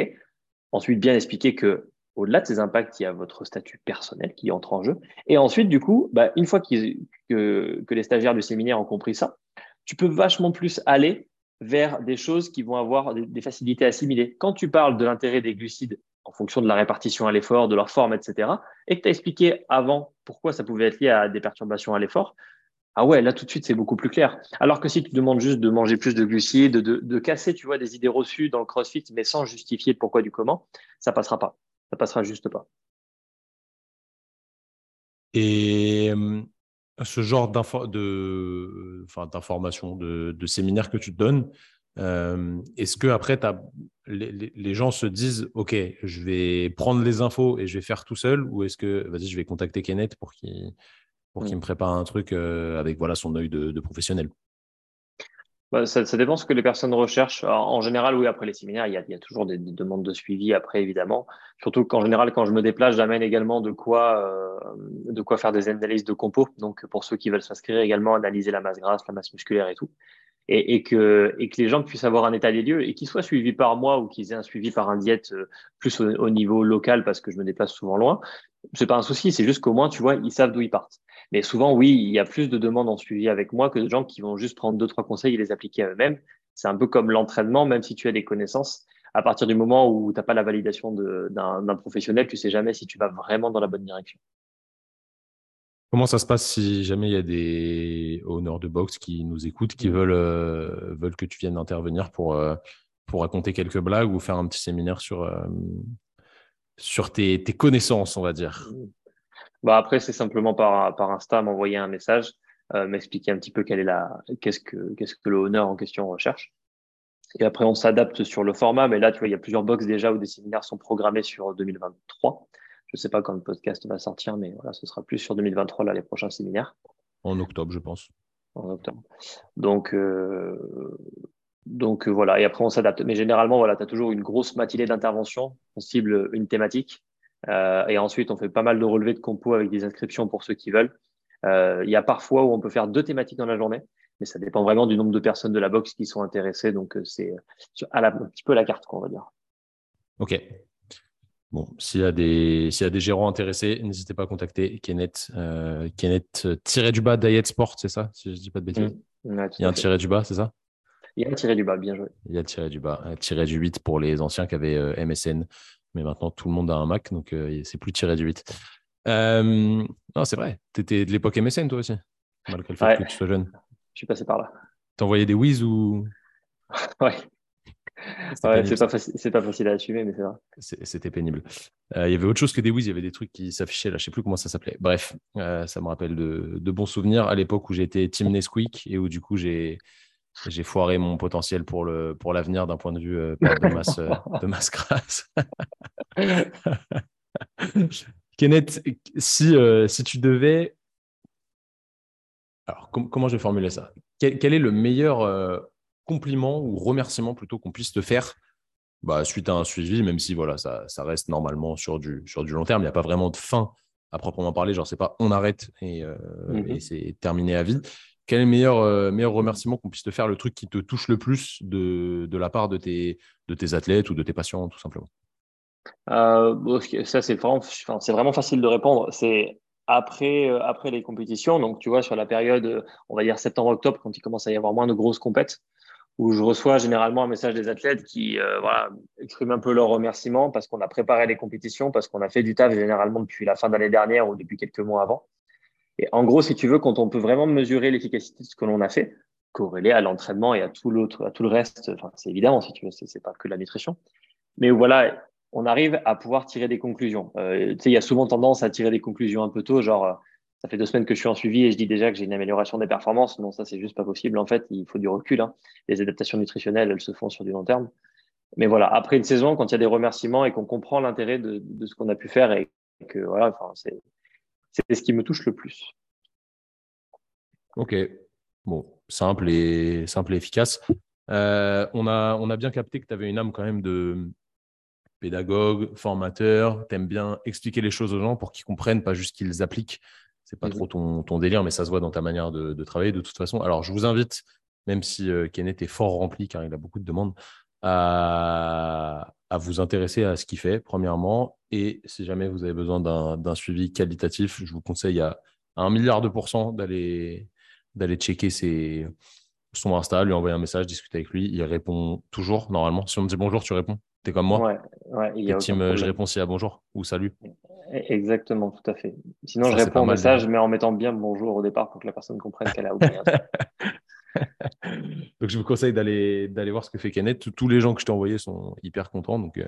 Ensuite, bien expliquer que au-delà de ces impacts, il y a votre statut personnel qui entre en jeu. Et ensuite, du coup, bah, une fois que, que les stagiaires du séminaire ont compris ça, tu peux vachement plus aller vers des choses qui vont avoir des facilités à assimiler. Quand tu parles de l'intérêt des glucides en fonction de la répartition à l'effort, de leur forme, etc., et que tu as expliqué avant pourquoi ça pouvait être lié à des perturbations à l'effort, ah ouais, là tout de suite c'est beaucoup plus clair. Alors que si tu demandes juste de manger plus de glucides, de, casser, tu vois, des idées reçues dans le CrossFit, mais sans justifier le pourquoi du comment, ça passera pas. Ça passera juste pas. Et euh, ce genre d'informations, de, séminaires que tu te donnes, euh, est-ce que après les, gens se disent ok je vais prendre les infos et je vais faire tout seul ou est-ce que vas-y je vais contacter Kenneth pour qu'il pour qu'il mm. me prépare un truc euh, avec voilà son œil de, professionnel bah, ça, dépend ce que les personnes recherchent. en général, oui, après les séminaires, il y a, toujours des, demandes de suivi après, évidemment. Surtout qu'en général, quand je me déplace, j'amène également de quoi, euh, de quoi faire des analyses de compos. Donc, pour ceux qui veulent s'inscrire également, analyser la masse grasse, la masse musculaire et tout et, que les gens puissent avoir un état des lieux et qu'ils soient suivis par moi ou qu'ils aient un suivi par un diète euh, plus au, niveau local parce que je me déplace souvent loin, c'est pas un souci, c'est juste qu'au moins, tu vois, ils savent d'où ils partent. Mais souvent, oui, il y a plus de demandes en suivi avec moi que de gens qui vont juste prendre deux, trois conseils et les appliquer à eux-mêmes. C'est un peu comme l'entraînement, même si tu as des connaissances. À partir du moment où tu n'as pas la validation d'un professionnel, tu sais jamais si tu vas vraiment dans la bonne direction. Comment ça se passe si jamais il y a des honneurs de boxe qui nous écoutent, qui mm. veulent, euh, veulent que tu viennes intervenir pour, euh, pour raconter quelques blagues ou faire un petit séminaire sur, euh, sur tes, tes, connaissances, on va dire? Mm. bah Après, c'est simplement par, par Insta m'envoyer un message, m'expliquer un petit peu quelle est la, qu'est-ce que, qu'est-ce que le honneur en question recherche. Et après, on s'adapte sur le format. Mais là, tu vois, il y a plusieurs box déjà où des séminaires sont programmés sur 2023. Je ne sais pas quand le podcast va sortir, mais voilà, ce sera plus sur 2023, là, les prochains séminaires. En octobre, je pense. En octobre. Donc, euh, donc euh, voilà, et après on s'adapte. Mais généralement, voilà, tu as toujours une grosse matinée d'intervention. On cible une thématique. Euh, et ensuite, on fait pas mal de relevés de compos avec des inscriptions pour ceux qui veulent. Il y a parfois où on peut faire deux thématiques dans la journée, mais ça dépend vraiment du nombre de personnes de la box qui sont intéressées. Donc, c'est un petit peu la carte, qu'on va dire. Ok, Bon, s'il y, a des, s'il y a des gérants intéressés, n'hésitez pas à contacter Kenneth. Euh, Kenneth euh, tiré du bas Diet Sport, c'est ça Si je ne dis pas de bêtises? Mmh. il y a un tiré du bas, c'est ça? Il y a un tiré du bas, bien joué. Il y a un tiré du bas. Tiré du 8 pour les anciens qui avaient euh, MSN. Mais maintenant, tout le monde a un Mac, donc c'est plus tiré du 8. non, c'est vrai. Tu étais de l'époque MSN, toi aussi Malgré le fait que tu sois jeune. Je suis passé par là. T'envoyais des whiz ou? Ouais c'est pas, facile à assumer, mais c'est vrai. C'était pénible. Euh, il y avait autre chose que des Wiz, il y avait des trucs qui s'affichaient là, je sais plus comment ça s'appelait. Bref, euh, ça me rappelle de, bons souvenirs à l'époque où j'étais Team Nesquik et où du coup j'ai j'ai foiré mon potentiel pour le pour l'avenir d'un point de vue euh, de masse de masse grasse. Kenneth, si si tu devais alors comment je vais formuler ça? Quel, est le meilleur compliment ou remerciement plutôt qu'on puisse te faire bah, suite à un suivi, même si voilà, ça, ça reste normalement sur du, sur du long terme. Il n'y a pas vraiment de fin à proprement parler. Genre, c'est pas on arrête et, euh, mhm. c'est terminé à vie. Quel est le meilleur, euh, meilleur remerciement qu'on puisse te faire, le truc qui te touche le plus de, de la part de tes, de tes athlètes ou de tes patients, tout simplement? Euh, Ça, c'est vraiment, c'est vraiment facile de répondre. C'est après, après les compétitions. Donc, tu vois, sur la période, on va dire septembre-octobre, quand il commence à y avoir moins de grosses compètes, où je reçois généralement un message des athlètes qui euh, voilà, expriment un peu leur remerciement parce qu'on a préparé les compétitions, parce qu'on a fait du taf généralement depuis la fin d'année dernière ou depuis quelques mois avant. Et en gros, si tu veux, quand on peut vraiment mesurer l'efficacité de ce que l'on a fait, corrélé à l'entraînement et à tout l'autre, à tout le reste, enfin, c'est évidemment, si tu veux, c'est pas que la nutrition. Mais voilà, on arrive à pouvoir tirer des conclusions. Euh, tu sais, il y a souvent tendance à tirer des conclusions un peu tôt, genre, ça fait deux semaines que je suis en suivi et je dis déjà que j'ai une amélioration des performances. Non, ça, c'est juste pas possible. En fait, il faut du recul. Hein. Les adaptations nutritionnelles, elles se font sur du long terme. Mais voilà, après une saison, quand il y a des remerciements et qu'on comprend l'intérêt de, ce qu'on a pu faire et que voilà, enfin, c'est, ce qui me touche le plus. Ok, bon, simple et simple et efficace. Euh, on, a, on a bien capté que tu avais une âme quand même de pédagogue, formateur. Tu aimes bien expliquer les choses aux gens pour qu'ils comprennent, pas juste qu'ils appliquent c'est pas trop ton, ton, délire, mais ça se voit dans ta manière de, travailler de toute façon. Alors, je vous invite, même si euh, Kenneth est fort rempli car il a beaucoup de demandes, à, vous intéresser à ce qu'il fait, premièrement. Et si jamais vous avez besoin d'un suivi qualitatif, je vous conseille à, un milliard de pourcents d'aller checker ses, son Insta, lui envoyer un message, discuter avec lui. Il répond toujours, normalement. Si on me dit bonjour, tu réponds. Tu es comme moi. Ouais, ouais, il y a team, je réponds s'il y a bonjour ou salut. Exactement, tout à fait. Sinon, je réponds au message, mais en mettant bien bonjour au départ pour que la personne comprenne qu'elle a oublié. Donc, Donc, je vous conseille d'aller voir ce que fait Kenneth. Tous les gens que je t'ai envoyés sont hyper contents. Donc,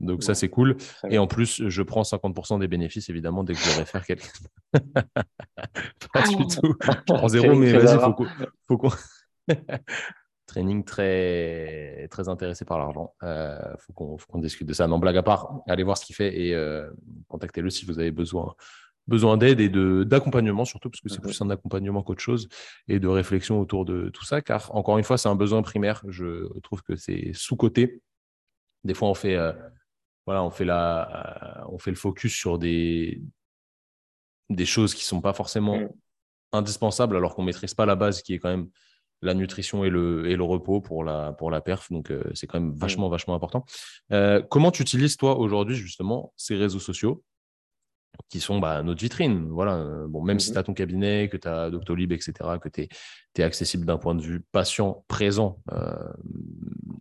donc ça, c'est cool. Et en plus, je prends 50% des bénéfices, évidemment, dès que je vais faire quelque Pas du ah. tout. Je prends zéro, mais vas-y, faut qu'on. Training très, très intéressé par l'argent. Il euh, faut qu'on discute de ça. Non, blague à part, allez voir ce qu'il fait et euh, contactez-le si vous avez besoin, besoin d'aide et d'accompagnement, surtout parce que c'est mhm. plus un accompagnement qu'autre chose et de réflexion autour de tout ça. Car, encore une fois, c'est un besoin primaire. Je trouve que c'est sous-coté. Des fois, on fait. Euh, voilà, on fait, la, on fait le focus sur des, des choses qui ne sont pas forcément mm. indispensables alors qu'on ne maîtrise pas la base qui est quand même la nutrition et le, et le repos pour la, pour la perf. Donc, euh, c'est quand même mm. vachement, vachement important. Euh, comment tu utilises, toi, aujourd'hui, justement, ces réseaux sociaux qui sont bah, notre vitrine? Voilà. Euh, bon, même si mm-hmm. tu as ton cabinet, que tu as Doctolib, etc., que tu es, accessible d'un point de vue patient présent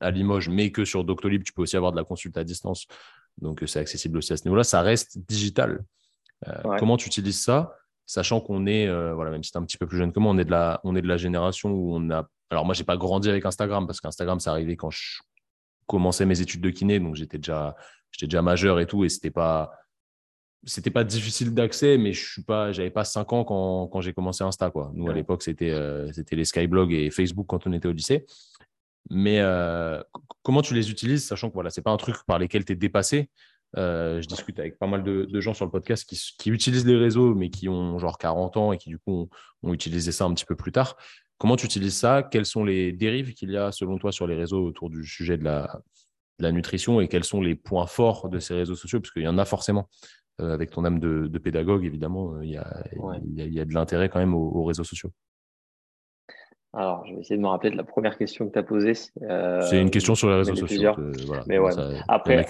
à Limoges, mais que sur Doctolib, tu peux aussi avoir de la consulte à distance. Donc, c'est accessible aussi à ce niveau-là. Ça reste digital. Euh, comment tu utilises ça, sachant qu'on est, euh, voilà, même si tu un petit peu plus jeune que moi, on est de la, on est de la génération où on a. Alors, moi, j'ai pas grandi avec Instagram parce qu'Instagram, c'est arrivé quand je commençais mes études de kiné, donc j'étais déjà, j'étais déjà majeur et tout, et c'était pas c'était pas difficile d'accès, mais je suis pas, j'avais pas 5 ans quand, quand j'ai commencé Insta. Quoi. Nous, à l'époque, c'était euh, c'était les Skyblogs et Facebook quand on était au lycée. Mais comment tu les utilises, sachant que voilà, c'est pas un truc par lesquels tu es dépassé. Euh, je discute avec pas mal de, gens sur le podcast qui, utilisent les réseaux, mais qui ont genre 40 ans et qui, du coup, ont, utilisé ça un petit peu plus tard. Comment tu utilises ça? Quelles sont les dérives qu'il y a, selon toi, sur les réseaux autour du sujet de la, nutrition et quels sont les points forts de ces réseaux sociaux? Parce qu'il y en a forcément. Euh, avec ton âme de, pédagogue, évidemment, euh, il y, a, de l'intérêt quand même aux, réseaux sociaux. Alors, je vais essayer de me rappeler de la première question que tu as posée. c'est une question sur les réseaux sociaux. mais ouais. Après,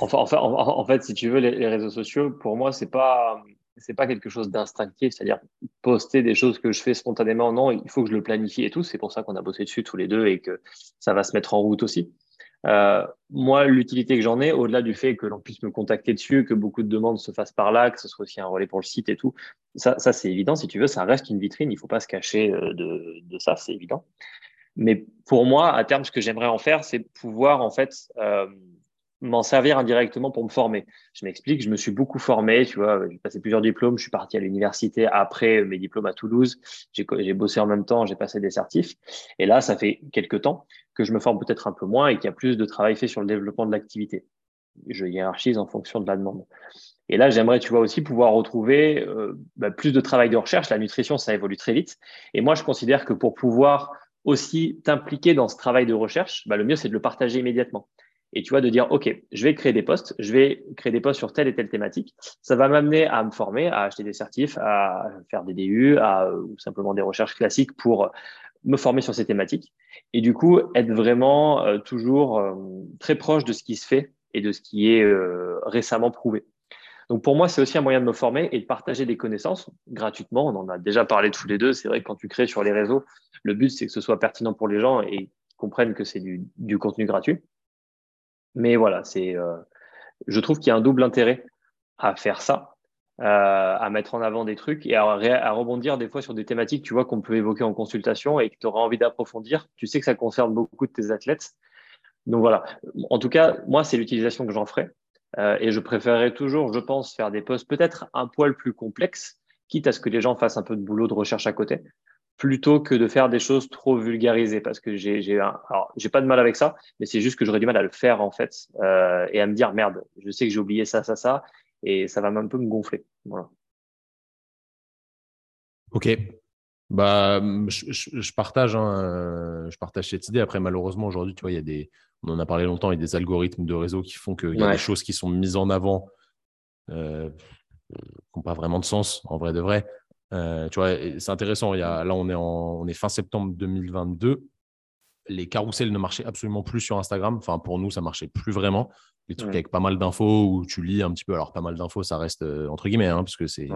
Enfin, en, fait, si tu veux, les, réseaux sociaux, pour moi, c'est pas c'est pas quelque chose d'instinctif, c'est-à-dire poster des choses que je fais spontanément. Non, il faut que je le planifie et tout. C'est pour ça qu'on a bossé dessus tous les deux et que ça va se mettre en route aussi. Euh, moi, l'utilité que j'en ai, au-delà du fait que l'on puisse me contacter dessus, que beaucoup de demandes se fassent par là, que ce soit aussi un relais pour le site et tout, ça, ça c'est évident. Si tu veux, ça reste une vitrine. Il faut pas se cacher euh, de, de ça, c'est évident. Mais pour moi, à terme, ce que j'aimerais en faire, c'est pouvoir en fait euh, m'en servir indirectement pour me former. Je m'explique, je me suis beaucoup formé, tu vois, j'ai passé plusieurs diplômes, je suis parti à l'université après mes diplômes à Toulouse, j'ai bossé en même temps, j'ai passé des certifs, et là, ça fait quelques temps que je me forme peut-être un peu moins et qu'il y a plus de travail fait sur le développement de l'activité. Je hiérarchise en fonction de la demande. Et là, j'aimerais, tu vois, aussi pouvoir retrouver euh, bah, plus de travail de recherche. La nutrition, ça évolue très vite. Et moi, je considère que pour pouvoir aussi t'impliquer dans ce travail de recherche, bah, le mieux, c'est de le partager immédiatement et tu vois, de dire, OK, je vais créer des postes, je vais créer des postes sur telle et telle thématique. Ça va m'amener à me former, à acheter des certifs, à faire des DU, à, ou simplement des recherches classiques pour me former sur ces thématiques. Et du coup, être vraiment euh, toujours euh, très proche de ce qui se fait et de ce qui est euh, récemment prouvé. Donc pour moi, c'est aussi un moyen de me former et de partager des connaissances gratuitement. On en a déjà parlé tous les deux. C'est vrai que quand tu crées sur les réseaux, le but, c'est que ce soit pertinent pour les gens et comprennent que c'est du contenu gratuit. Mais voilà, c'est, euh, je trouve qu'il y a un double intérêt à faire ça, euh, à mettre en avant des trucs et à, rebondir des fois sur des thématiques, tu vois, qu'on peut évoquer en consultation et que tu auras envie d'approfondir. Tu sais que ça concerne beaucoup de tes athlètes. Donc voilà. En tout cas, moi, c'est l'utilisation que j'en ferai. Euh, et je préférerais toujours, je pense, faire des posts peut-être un poil plus complexes, quitte à ce que les gens fassent un peu de boulot de recherche à côté plutôt que de faire des choses trop vulgarisées parce que j'ai j'ai pas de mal avec ça mais c'est juste que j'aurais du mal à le faire en fait euh, et à me dire merde je sais que j'ai oublié ça ça ça et ça va un peu me gonfler. Voilà. Ok. Bah je, je, partage hein, euh, je partage cette idée. Après malheureusement aujourd'hui tu vois il y a des on en a parlé longtemps il y a des algorithmes de réseau qui font qu'il y a des choses qui sont mises en avant euh, qui n'ont pas vraiment de sens en vrai de vrai euh, tu vois, c'est intéressant. Il y a, là, on est, en, on est fin septembre 2022. Les carousels ne marchaient absolument plus sur Instagram. Enfin, pour nous, ça marchait plus vraiment. Les trucs avec pas mal d'infos où tu lis un petit peu. Alors, pas mal d'infos, ça reste euh, entre guillemets, hein, parce que c'est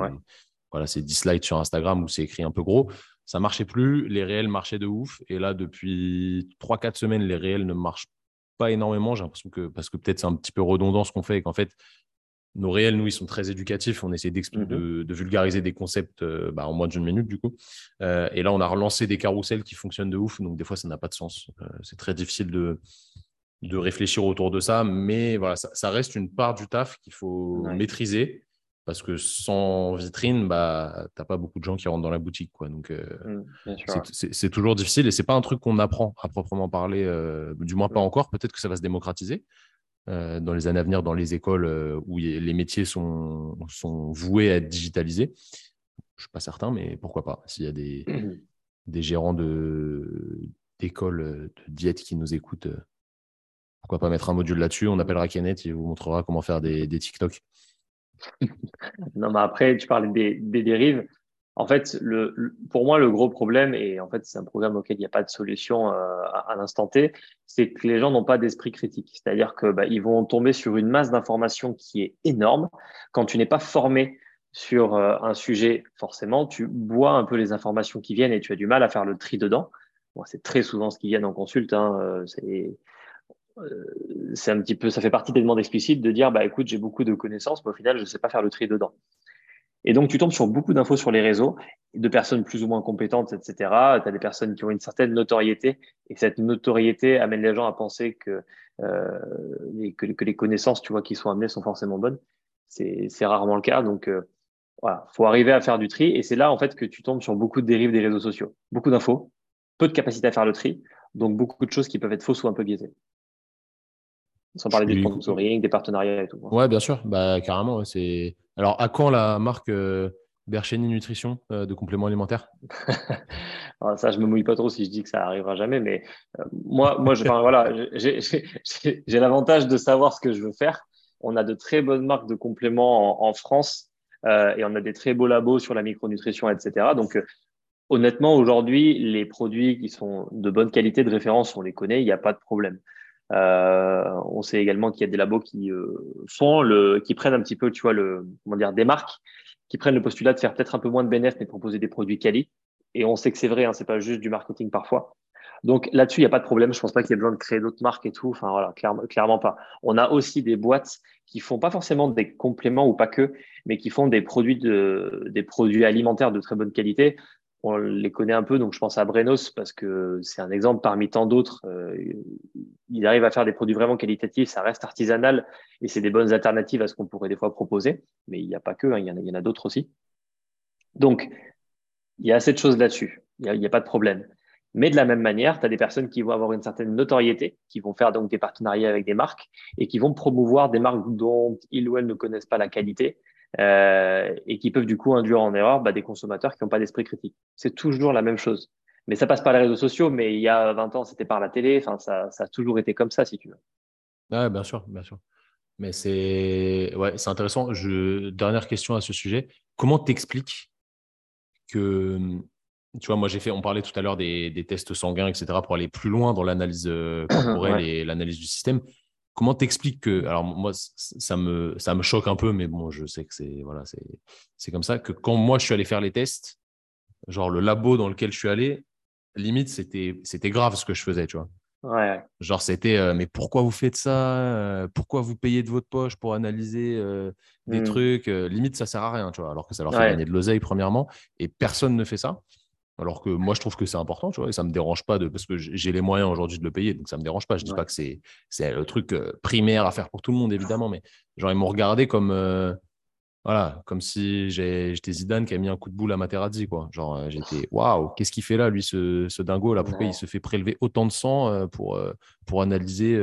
voilà, c'est 10 slides sur Instagram où c'est écrit un peu gros. Ça marchait plus. Les réels marchaient de ouf. Et là, depuis 3-4 semaines, les réels ne marchent pas énormément. J'ai l'impression que, parce que peut-être c'est un petit peu redondant ce qu'on fait et qu'en fait, nos réels, nous, ils sont très éducatifs. On essaie mm-hmm. de, vulgariser des concepts bah, en moins d'une minute, du coup. et là, on a relancé des carousels qui fonctionnent de ouf. Donc, des fois, ça n'a pas de sens. c'est très difficile de, de réfléchir autour de ça. Mais voilà, ça, reste une part du taf qu'il faut maîtriser parce que sans vitrine, bah, tu n'as pas beaucoup de gens qui rentrent dans la boutique. Quoi. Donc, euh, mmh, c'est toujours difficile et c'est pas un truc qu'on apprend à proprement parler, euh, du moins pas mmh. encore. Peut-être que ça va se démocratiser euh, dans les années à venir dans les écoles où les métiers sont, sont voués à être digitalisés. Je ne suis pas certain, mais pourquoi pas S'il y a des, des gérants d'écoles de, diète qui nous écoutent, pourquoi pas mettre un module là-dessus On appellera Kenneth, il vous montrera comment faire des, des TikTok. non, mais après, tu parlais des, dérives. En fait, pour moi, le gros problème, et en fait, c'est un programme auquel il n'y a pas de solution euh, à, l'instant T, c'est que les gens n'ont pas d'esprit critique. C'est-à-dire que bah, ils vont tomber sur une masse d'informations qui est énorme. Quand tu n'es pas formé sur euh, un sujet, forcément, tu bois un peu les informations qui viennent et tu as du mal à faire le tri dedans. c'est très souvent ce qui vient en consulte. Hein, c'est euh, c'est un petit peu, ça fait partie des demandes explicites de dire, bah écoute, j'ai beaucoup de connaissances, mais au final, je ne sais pas faire le tri dedans. Et donc, tu tombes sur beaucoup d'infos sur les réseaux, de personnes plus ou moins compétentes, etc. Tu as des personnes qui ont une certaine notoriété, et cette notoriété amène les gens à penser que, euh, les, connaissances, tu vois, qui sont amenées sont forcément bonnes. C'est rarement le cas. Donc, euh, voilà, faut arriver à faire du tri. Et c'est là, en fait, que tu tombes sur beaucoup de dérives des réseaux sociaux. Beaucoup d'infos, peu de capacité à faire le tri, donc beaucoup de choses qui peuvent être fausses ou un peu biaisées. Sans parler du sponsoring, des partenariats et tout. Ouais, bien sûr, bah, carrément. C'est... Alors, à quand la marque euh, Bercheni Nutrition euh, de compléments alimentaires? Ça, je me mouille pas trop si je dis que ça arrivera jamais, mais euh, moi, moi je, voilà, j'ai, l'avantage de savoir ce que je veux faire. On a de très bonnes marques de compléments en, France et on a des très beaux labos sur la micronutrition, etc. Donc, honnêtement, aujourd'hui, les produits qui sont de bonne qualité de référence, on les connaît, il n'y a pas de problème. Euh, on sait également qu'il y a des labos qui euh, font le, qui prennent un petit peu, tu vois, le, comment dire, des marques, qui prennent le postulat de faire peut-être un peu moins de bénéfices, mais proposer des produits quali. Et on sait que c'est vrai, hein, c'est pas juste du marketing parfois. Donc là-dessus, il n'y a pas de problème. Je pense pas qu'il y ait besoin de créer d'autres marques et tout. Enfin voilà, clairement, clairement pas. On a aussi des boîtes qui font pas forcément des compléments ou pas que, mais qui font des produits de, des produits alimentaires de très bonne qualité on les connaît un peu, donc je pense à Brenos parce que c'est un exemple parmi tant d'autres. Euh, il arrive à faire des produits vraiment qualitatifs, ça reste artisanal et c'est des bonnes alternatives à ce qu'on pourrait des fois proposer. Mais il n'y a pas que, hein, il y en a, a d'autres aussi. Donc, il y a assez de choses là-dessus. Il n'y a, a, pas de problème. Mais de la même manière, tu as des personnes qui vont avoir une certaine notoriété, qui vont faire donc des partenariats avec des marques et qui vont promouvoir des marques dont ils ou elles ne connaissent pas la qualité euh, et qui peuvent du coup induire en erreur bah, des consommateurs qui n'ont pas d'esprit critique. C'est toujours la même chose. Mais ça passe par les réseaux sociaux, mais il y a 20 ans, c'était par la télé. Enfin, ça, ça, a toujours été comme ça, si tu veux. Ouais, bien sûr, bien sûr. Mais c'est ouais, c'est intéressant. Je... Dernière question à ce sujet. Comment t'expliques que, tu vois, moi j'ai fait, on parlait tout à l'heure des, des, tests sanguins, etc., pour aller plus loin dans l'analyse euh, corporelle et l'analyse du système. Comment t'expliques que, alors moi, ça me, ça me choque un peu, mais bon, je sais que c'est voilà, c'est comme ça, que quand moi je suis allé faire les tests, genre le labo dans lequel je suis allé, limite, c'était grave ce que je faisais, tu vois. Ouais. Genre, c'était, euh, mais pourquoi vous faites ça euh, Pourquoi vous payez de votre poche pour analyser euh, des hmm. trucs Limite, ça sert à rien, tu vois, alors que ça leur fait gagner de l'oseille, premièrement, et personne ne fait ça. Alors que moi, je trouve que c'est important, tu vois, et ça ne me dérange pas de, parce que j'ai les moyens aujourd'hui de le payer, donc ça ne me dérange pas. Je ne dis pas que c'est le truc euh, primaire à faire pour tout le monde, évidemment, mais genre, ils m'ont regardé comme, euh, voilà, comme si j'étais Zidane qui a mis un coup de boule à Materazzi, quoi. Genre, euh, j'étais, waouh, qu'est-ce qu'il fait là, lui, ce, ce dingo, là? Pourquoi il se fait prélever autant de sang pour, pour analyser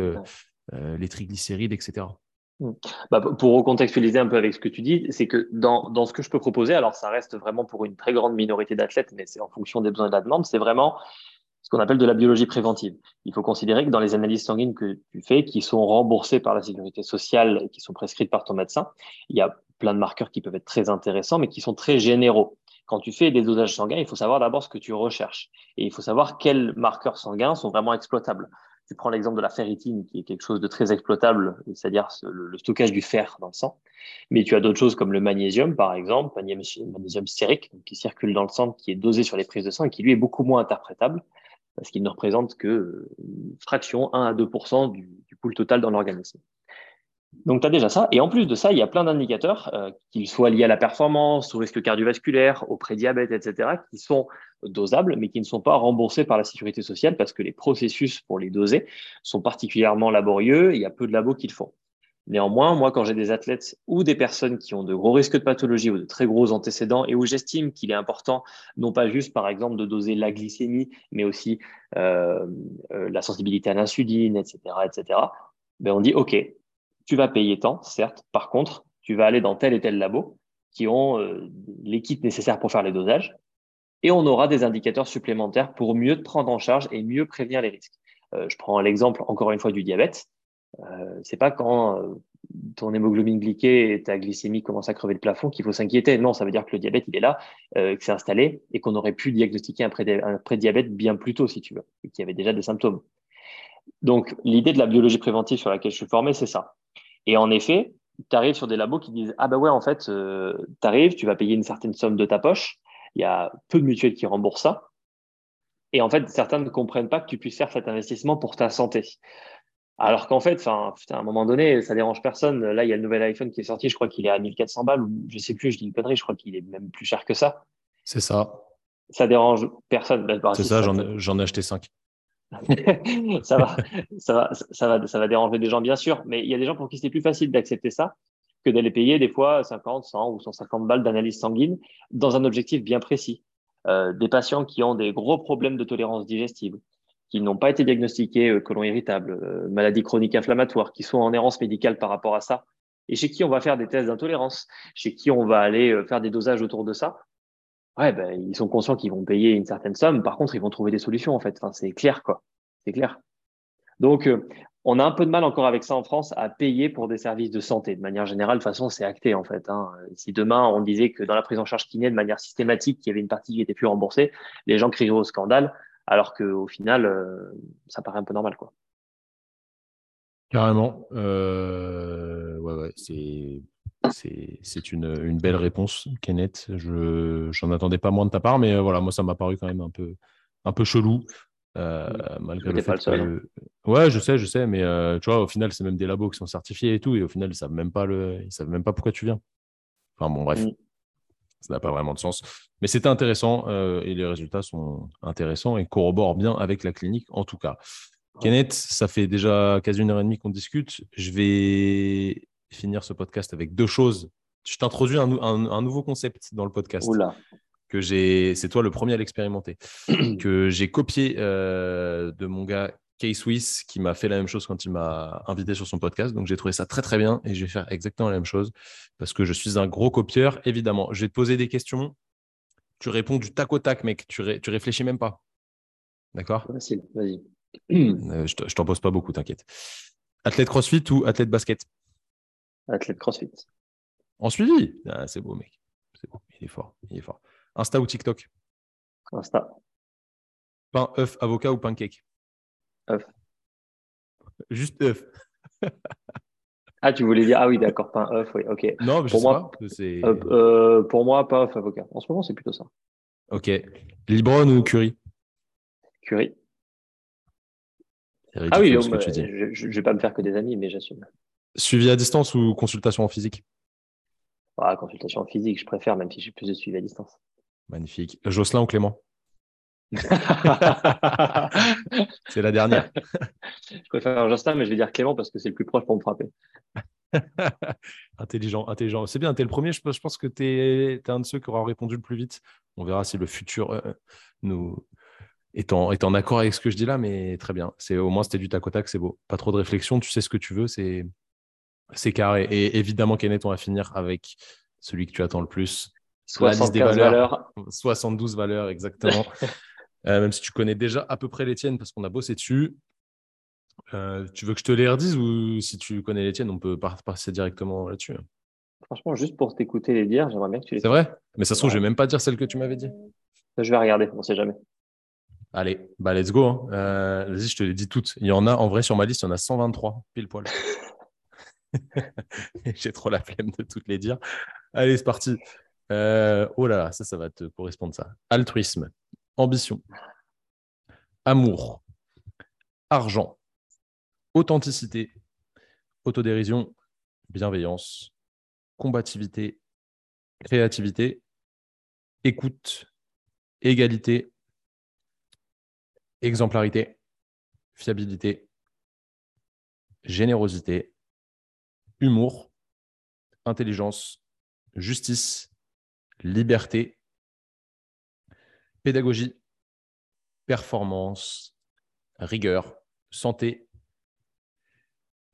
les triglycérides, etc. Mmh. Bah, pour recontextualiser un peu avec ce que tu dis, c'est que dans, dans, ce que je peux proposer, alors ça reste vraiment pour une très grande minorité d'athlètes, mais c'est en fonction des besoins de la demande, c'est vraiment ce qu'on appelle de la biologie préventive. Il faut considérer que dans les analyses sanguines que tu fais, qui sont remboursées par la sécurité sociale et qui sont prescrites par ton médecin, il y a plein de marqueurs qui peuvent être très intéressants, mais qui sont très généraux. Quand tu fais des dosages sanguins, il faut savoir d'abord ce que tu recherches et il faut savoir quels marqueurs sanguins sont vraiment exploitables. Tu prends l'exemple de la ferritine, qui est quelque chose de très exploitable, c'est-à-dire le, stockage du fer dans le sang. Mais tu as d'autres choses comme le magnésium, par exemple, magnésium, magnésium stérique, qui circule dans le sang, qui est dosé sur les prises de sang et qui lui est beaucoup moins interprétable, parce qu'il ne représente que une fraction, 1 à 2 du, du pool total dans l'organisme. Donc, tu as déjà ça. Et en plus de ça, il y a plein d'indicateurs, euh, qu'ils soient liés à la performance, au risque cardiovasculaire, au prédiabète, etc., qui sont dosables, mais qui ne sont pas remboursés par la sécurité sociale parce que les processus pour les doser sont particulièrement laborieux. Il y a peu de labos qui le font. Néanmoins, moi, quand j'ai des athlètes ou des personnes qui ont de gros risques de pathologie ou de très gros antécédents et où j'estime qu'il est important, non pas juste, par exemple, de doser la glycémie, mais aussi euh, euh, la sensibilité à l'insuline, etc., etc., ben on dit, OK, tu vas payer tant, certes. Par contre, tu vas aller dans tel et tel labo qui ont euh, les kits nécessaires pour faire les dosages et on aura des indicateurs supplémentaires pour mieux prendre en charge et mieux prévenir les risques. je prends l'exemple, encore une fois, du diabète. Euh, c'est pas quand euh, ton hémoglobine glyquée et ta glycémie commencent à crever le plafond qu'il faut s'inquiéter. Non, ça veut dire que le diabète, il est là, euh, que c'est installé et qu'on aurait pu diagnostiquer un, prédiabète bien plus tôt, si tu veux, et qu'il y avait déjà des symptômes. Donc, l'idée de la biologie préventive sur laquelle je suis formé, c'est ça. Et en effet, tu arrives sur des labos qui disent Ah, bah ouais, en fait, euh, tu arrives, tu vas payer une certaine somme de ta poche. Il y a peu de mutuelles qui remboursent ça. Et en fait, certains ne comprennent pas que tu puisses faire cet investissement pour ta santé. Alors qu'en fait, enfin, à un moment donné, ça dérange personne. Là, il y a le nouvel iPhone qui est sorti. Je crois qu'il est à 1400 balles ou je sais plus. Je dis une connerie. Je crois qu'il est même plus cher que ça. C'est ça. Ça dérange personne. Bah, c'est ça. J'en ai, acheté 5. ça va, ça va, ça va, ça va déranger des gens bien sûr. Mais il y a des gens pour qui c'est plus facile d'accepter ça que d'aller payer des fois 50, 100 ou 150 balles d'analyse sanguine dans un objectif bien précis. Euh, des patients qui ont des gros problèmes de tolérance digestive, qui n'ont pas été diagnostiqués euh, colon irritable, euh, maladie chronique inflammatoire, qui sont en errance médicale par rapport à ça, et chez qui on va faire des tests d'intolérance, chez qui on va aller euh, faire des dosages autour de ça, ouais, ben, ils sont conscients qu'ils vont payer une certaine somme. Par contre, ils vont trouver des solutions, en fait. C'est clair, quoi. C'est clair. Donc, on a un peu de mal encore avec ça en France à payer pour des services de santé. De manière générale, de toute façon, c'est acté, en fait. Hein. Si demain, on disait que dans la prise en charge kiné, de manière systématique, il y avait une partie qui était plus remboursée, les gens crieraient au scandale alors qu'au final, euh, ça paraît un peu normal. Quoi. Carrément. Euh, ouais, ouais, c'est. C'est une, une, belle réponse, Kenneth. Je n'en attendais pas moins de ta part, mais euh, voilà, moi, ça m'a paru quand même un peu, un peu chelou. Malgré le fait que... Hein. Ouais, je sais, je sais, mais tu vois, au final, c'est même des labos qui sont certifiés et tout, et au final, ils savent même pas le, ils savent même pas pourquoi tu viens. Enfin bon, bref. Mm ça n'a pas vraiment de sens. Mais c'était intéressant euh, et les résultats sont intéressants et corroborent bien avec la clinique en tout cas. Kenneth, ça fait déjà quasi une heure et demie qu'on discute. Je vais finir ce podcast avec deux choses. Je t'introduis un, un, nouveau concept dans le podcast. Oula. Que j'ai, c'est toi le premier à l'expérimenter, que j'ai copié euh, de mon gars K-Swiss qui m'a fait la même chose quand il m'a invité sur son podcast. Donc j'ai trouvé ça très très bien et je vais faire exactement la même chose parce que je suis un gros copieur, évidemment. Je vais te poser des questions. Tu réponds du tac au tac, mec. Tu, ré tu réfléchis même pas. D'accord? Facile, vas-y. Euh, je t'en pose pas beaucoup, t'inquiète. Athlète crossfit ou athlète basket? Athlète crossfit. En suivi? Ah, C'est beau, mec. C'est beau. Il est fort. Il est fort. Insta ou TikTok? Insta. Pain, œuf, avocat ou pancake? Œuf. Juste œuf. ah, tu voulais dire, ah oui, d'accord, pas un œuf, oui, ok. Non, mais pour moi, euh, euh, pour moi, pas œuf avocat. En ce moment, c'est plutôt ça. Ok. Libron ou Curie Curie. Ah oui, je ne vais pas me faire que des amis, mais j'assume. Suivi à distance ou consultation en physique? Ah, Consultation en physique, je préfère, même si j'ai plus de suivi à distance. Magnifique. Jocelyn ou Clément? C'est la dernière. je préfère Justin, mais je vais dire Clément parce que c'est le plus proche pour me frapper. intelligent, intelligent. C'est bien, tu es le premier. Je, pense que tu es, un de ceux qui aura répondu le plus vite. On verra si le futur euh, nous est en, est en accord avec ce que je dis là, mais très bien. C'est Au moins, c'était du tac au tac, c'est beau. Pas trop de réflexion, tu sais ce que tu veux, c'est carré. Et évidemment, Kenneth, on va finir avec celui que tu attends le plus. 72 des valeurs. 72 valeurs, exactement. Euh, même si tu connais déjà à peu près les tiennes parce qu'on a bossé dessus. Euh, tu veux que je te les redise ou si tu connais les tiennes, on peut passer directement là-dessus Franchement, juste pour t'écouter les dire, j'aimerais bien que tu les C'est vrai? Mais ça se trouve, je vais même pas dire celle que tu m'avais dit. Je vais regarder, on ne sait jamais. Allez, bah let's go. Hein. Euh, vas-y, je te les dis toutes. Il y en a, en vrai, sur ma liste, il y en a 123, pile poil. J'ai trop la flemme de toutes les dire. Allez, c'est parti. Oh là là, ça, ça va te correspondre, ça. Altruisme, ambition, amour, argent, authenticité, autodérision bienveillance, combativité, créativité, écoute, égalité, exemplarité, fiabilité, générosité, humour, intelligence, justice, liberté, pédagogie, performance, rigueur, santé,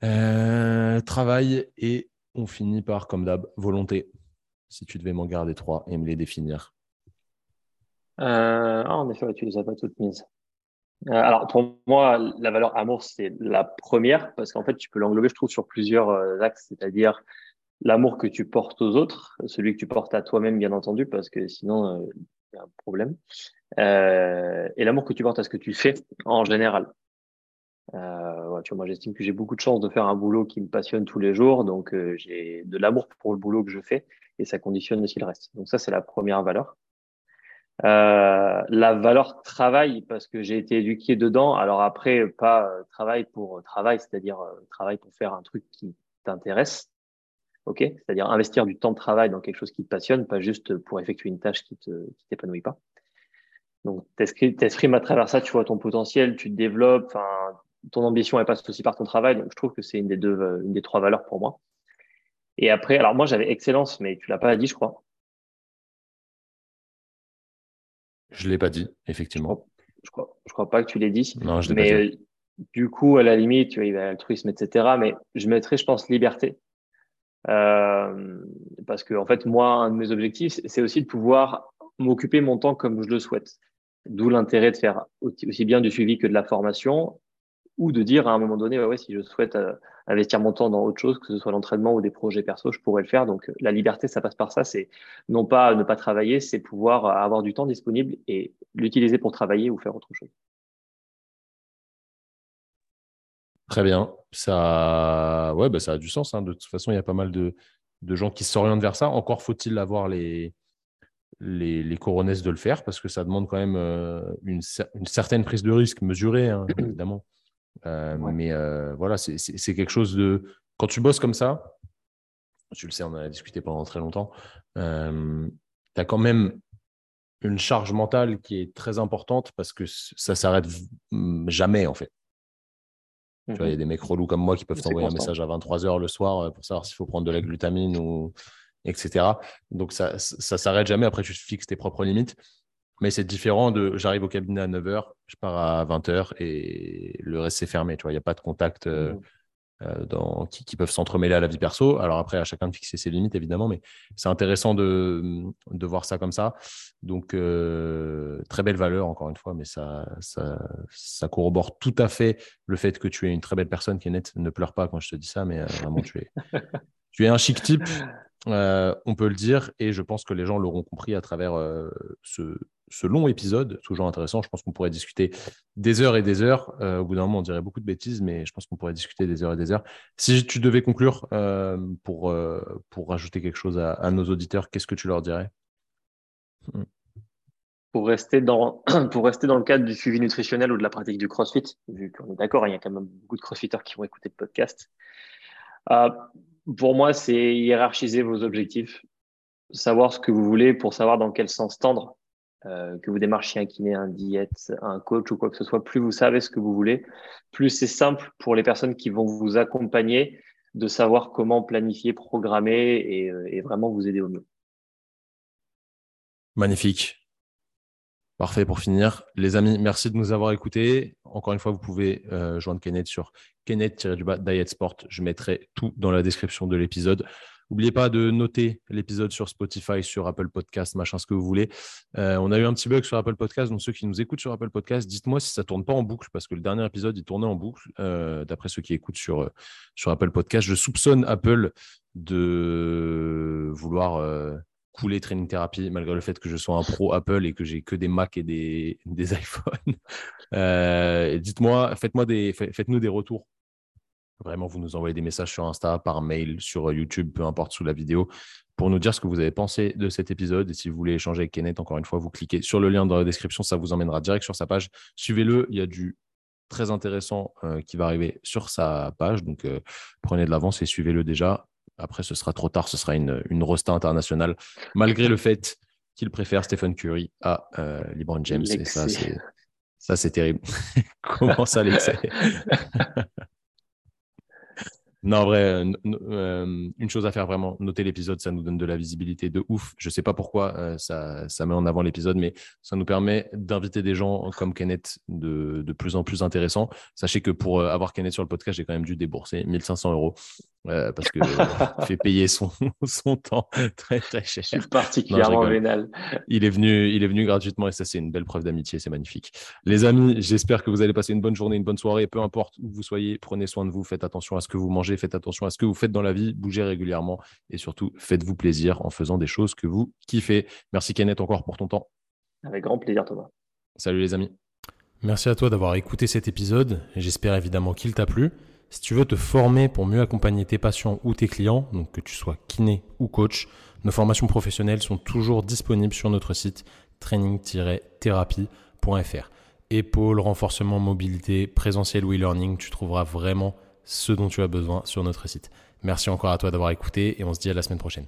euh, travail et on finit par, comme d'hab, volonté. Si tu devais m'en garder trois et me les définir. Euh, ah, en effet, tu les as pas toutes mises. Euh, alors, pour moi, la valeur amour, c'est la première parce qu'en fait, tu peux l'englober, je trouve, sur plusieurs axes, c'est-à-dire l'amour que tu portes aux autres, celui que tu portes à toi-même, bien entendu, parce que sinon, il y a un problème, et l'amour que tu portes à ce que tu fais en général. Euh, tu vois, moi, j'estime que j'ai beaucoup de chance de faire un boulot qui me passionne tous les jours, donc euh, j'ai de l'amour pour le boulot que je fais et ça conditionne aussi le reste. Donc ça, c'est la première valeur. Euh, la valeur travail, parce que j'ai été éduqué dedans. Alors après, pas euh, travail pour travail, c'est-à-dire travail pour faire un truc qui t'intéresse. Ok, c'est-à-dire investir du temps de travail dans quelque chose qui te passionne, pas juste pour effectuer une tâche qui te qui t'épanouit pas. Donc, t'exprimes à travers ça, tu vois ton potentiel, tu te développes, enfin, ton ambition elle passe aussi par ton travail. Donc je trouve que c'est une des deux, euh, une des trois valeurs pour moi. Et après, alors moi j'avais excellence, mais tu l'as pas dit, je crois. Je l'ai pas dit, effectivement. Je crois, je crois, pas que tu l'aies dit. Non, je l'ai mais pas dit. Euh, du coup, à la limite, tu vois, il y a altruisme, etc. Mais je mettrais, je pense, liberté. Euh, parce que en fait, moi, un de mes objectifs, c'est aussi de pouvoir m'occuper mon temps comme je le souhaite. D'où l'intérêt de faire aussi bien du suivi que de la formation ou de dire à un moment donné, ouais, si je souhaite euh, investir mon temps dans autre chose, que ce soit l'entraînement ou des projets perso, je pourrais le faire. Donc euh, la liberté, ça passe par ça. C'est non pas ne pas travailler, c'est pouvoir avoir du temps disponible et l'utiliser pour travailler ou faire autre chose. Très bien. Ça, ouais, bah, ça a du sens. Hein. De toute façon, il y a pas mal de, de gens qui s'orientent vers ça. Encore faut-il avoir les, les, les coronesses de le faire parce que ça demande quand même une, une certaine prise de risque mesurée, hein, évidemment. Euh, mais euh, voilà, c'est quelque chose de. Quand tu bosses comme ça, tu le sais, on en a discuté pendant très longtemps, euh, tu as quand même une charge mentale qui est très importante parce que ça s'arrête jamais en fait. Tu vois, il y a mhm. des mecs relous comme moi qui peuvent t'envoyer un message à 23h le soir pour savoir s'il faut prendre de la glutamine ou etc. Donc ça, ça s'arrête jamais. Après, tu fixes tes propres limites. Mais c'est différent de j'arrive au cabinet à 9h, je pars à 20h et le reste c'est fermé. Tu vois, il n'y a pas de contact euh, mmh. Euh, dans, qui, peuvent s'entremêler à la vie perso. Alors après, à chacun de fixer ses limites, évidemment, mais c'est intéressant de, de, voir ça comme ça. Donc, euh, très belle valeur, encore une fois, mais ça, ça, ça, corrobore tout à fait le fait que tu es une très belle personne qui est nette. Ne pleure pas quand je te dis ça, mais vraiment, tu es, tu es un chic type. On peut le dire, et je pense que les gens l'auront compris à travers ce, ce long épisode, toujours intéressant. Je pense qu'on pourrait discuter des heures et des heures. Euh, au bout d'un moment, on dirait beaucoup de bêtises, mais je pense qu'on pourrait discuter des heures et des heures. Si tu devais conclure euh, pour, euh, pour rajouter quelque chose à, nos auditeurs, qu'est-ce que tu leur dirais? Hmm. pour rester, dans, pour rester dans le cadre du suivi nutritionnel ou de la pratique du CrossFit, vu qu'on est d'accord, il y a quand même beaucoup de CrossFitters qui vont écouter le podcast. Pour moi, c'est hiérarchiser vos objectifs, savoir ce que vous voulez pour savoir dans quel sens tendre euh, que vous démarchiez un kiné, un diète, un coach ou quoi que ce soit, plus vous savez ce que vous voulez, plus c'est simple pour les personnes qui vont vous accompagner de savoir comment planifier, programmer et, euh, et vraiment vous aider au mieux. Magnifique. Parfait pour finir. Les amis, merci de nous avoir écoutés. Encore une fois, vous pouvez euh, joindre Kenneth sur Kenneth-Diet Sport. Je mettrai tout dans la description de l'épisode. N'oubliez pas de noter l'épisode sur Spotify, sur Apple Podcast, machin, ce que vous voulez. Euh, on a eu un petit bug sur Apple Podcast, donc ceux qui nous écoutent sur Apple Podcast, dites-moi si ça tourne pas en boucle, parce que le dernier épisode, il tournait en boucle, euh, d'après ceux qui écoutent sur, sur Apple Podcast. Je soupçonne Apple de vouloir couler Training Therapy, malgré le fait que je sois un pro Apple et que j'ai que des Mac et des, des iPhones. dites-moi, faites-moi des, faites-nous des retours Vraiment, vous nous envoyez des messages sur Insta, par mail, sur euh, YouTube, peu importe, sous la vidéo, pour nous dire ce que vous avez pensé de cet épisode. Et si vous voulez échanger avec Kenneth, encore une fois, vous cliquez sur le lien dans la description, ça vous emmènera direct sur sa page. Suivez-le, il y a du très intéressant euh, qui va arriver sur sa page. Donc, euh, prenez de l'avance et suivez-le déjà. Après, ce sera trop tard, ce sera une, une rosta internationale, malgré le fait qu'il préfère Stephen Curry à euh, LeBron James. Et ça, c'est, ça, c'est terrible. Comment ça, l'excès? Non, en vrai, euh, euh, une chose à faire vraiment, noter l'épisode, ça nous donne de la visibilité de ouf. Je ne sais pas pourquoi euh, ça, ça, met en avant l'épisode, mais ça nous permet d'inviter des gens comme Kenneth de, de, plus en plus intéressants. Sachez que pour avoir Kenneth sur le podcast, j'ai quand même dû débourser 1500 euros euh, parce que fait payer son, son temps très très cher. Je suis particulièrement vénal. Il est venu, il est venu gratuitement et ça c'est une belle preuve d'amitié, c'est magnifique. Les amis, j'espère que vous allez passer une bonne journée, une bonne soirée, peu importe où vous soyez, prenez soin de vous, faites attention à ce que vous mangez, faites attention à ce que vous faites dans la vie, bougez régulièrement et surtout faites-vous plaisir en faisant des choses que vous kiffez. Merci Kenneth encore pour ton temps. Avec grand plaisir Thomas. Salut les amis. Merci à toi d'avoir écouté cet épisode. J'espère évidemment qu'il t'a plu. Si tu veux te former pour mieux accompagner tes patients ou tes clients, donc que tu sois kiné ou coach, nos formations professionnelles sont toujours disponibles sur notre site training-thérapie.fr. Épaule, renforcement, mobilité, présentiel ou e-learning, tu trouveras vraiment ce dont tu as besoin sur notre site. Merci encore à toi d'avoir écouté et on se dit à la semaine prochaine.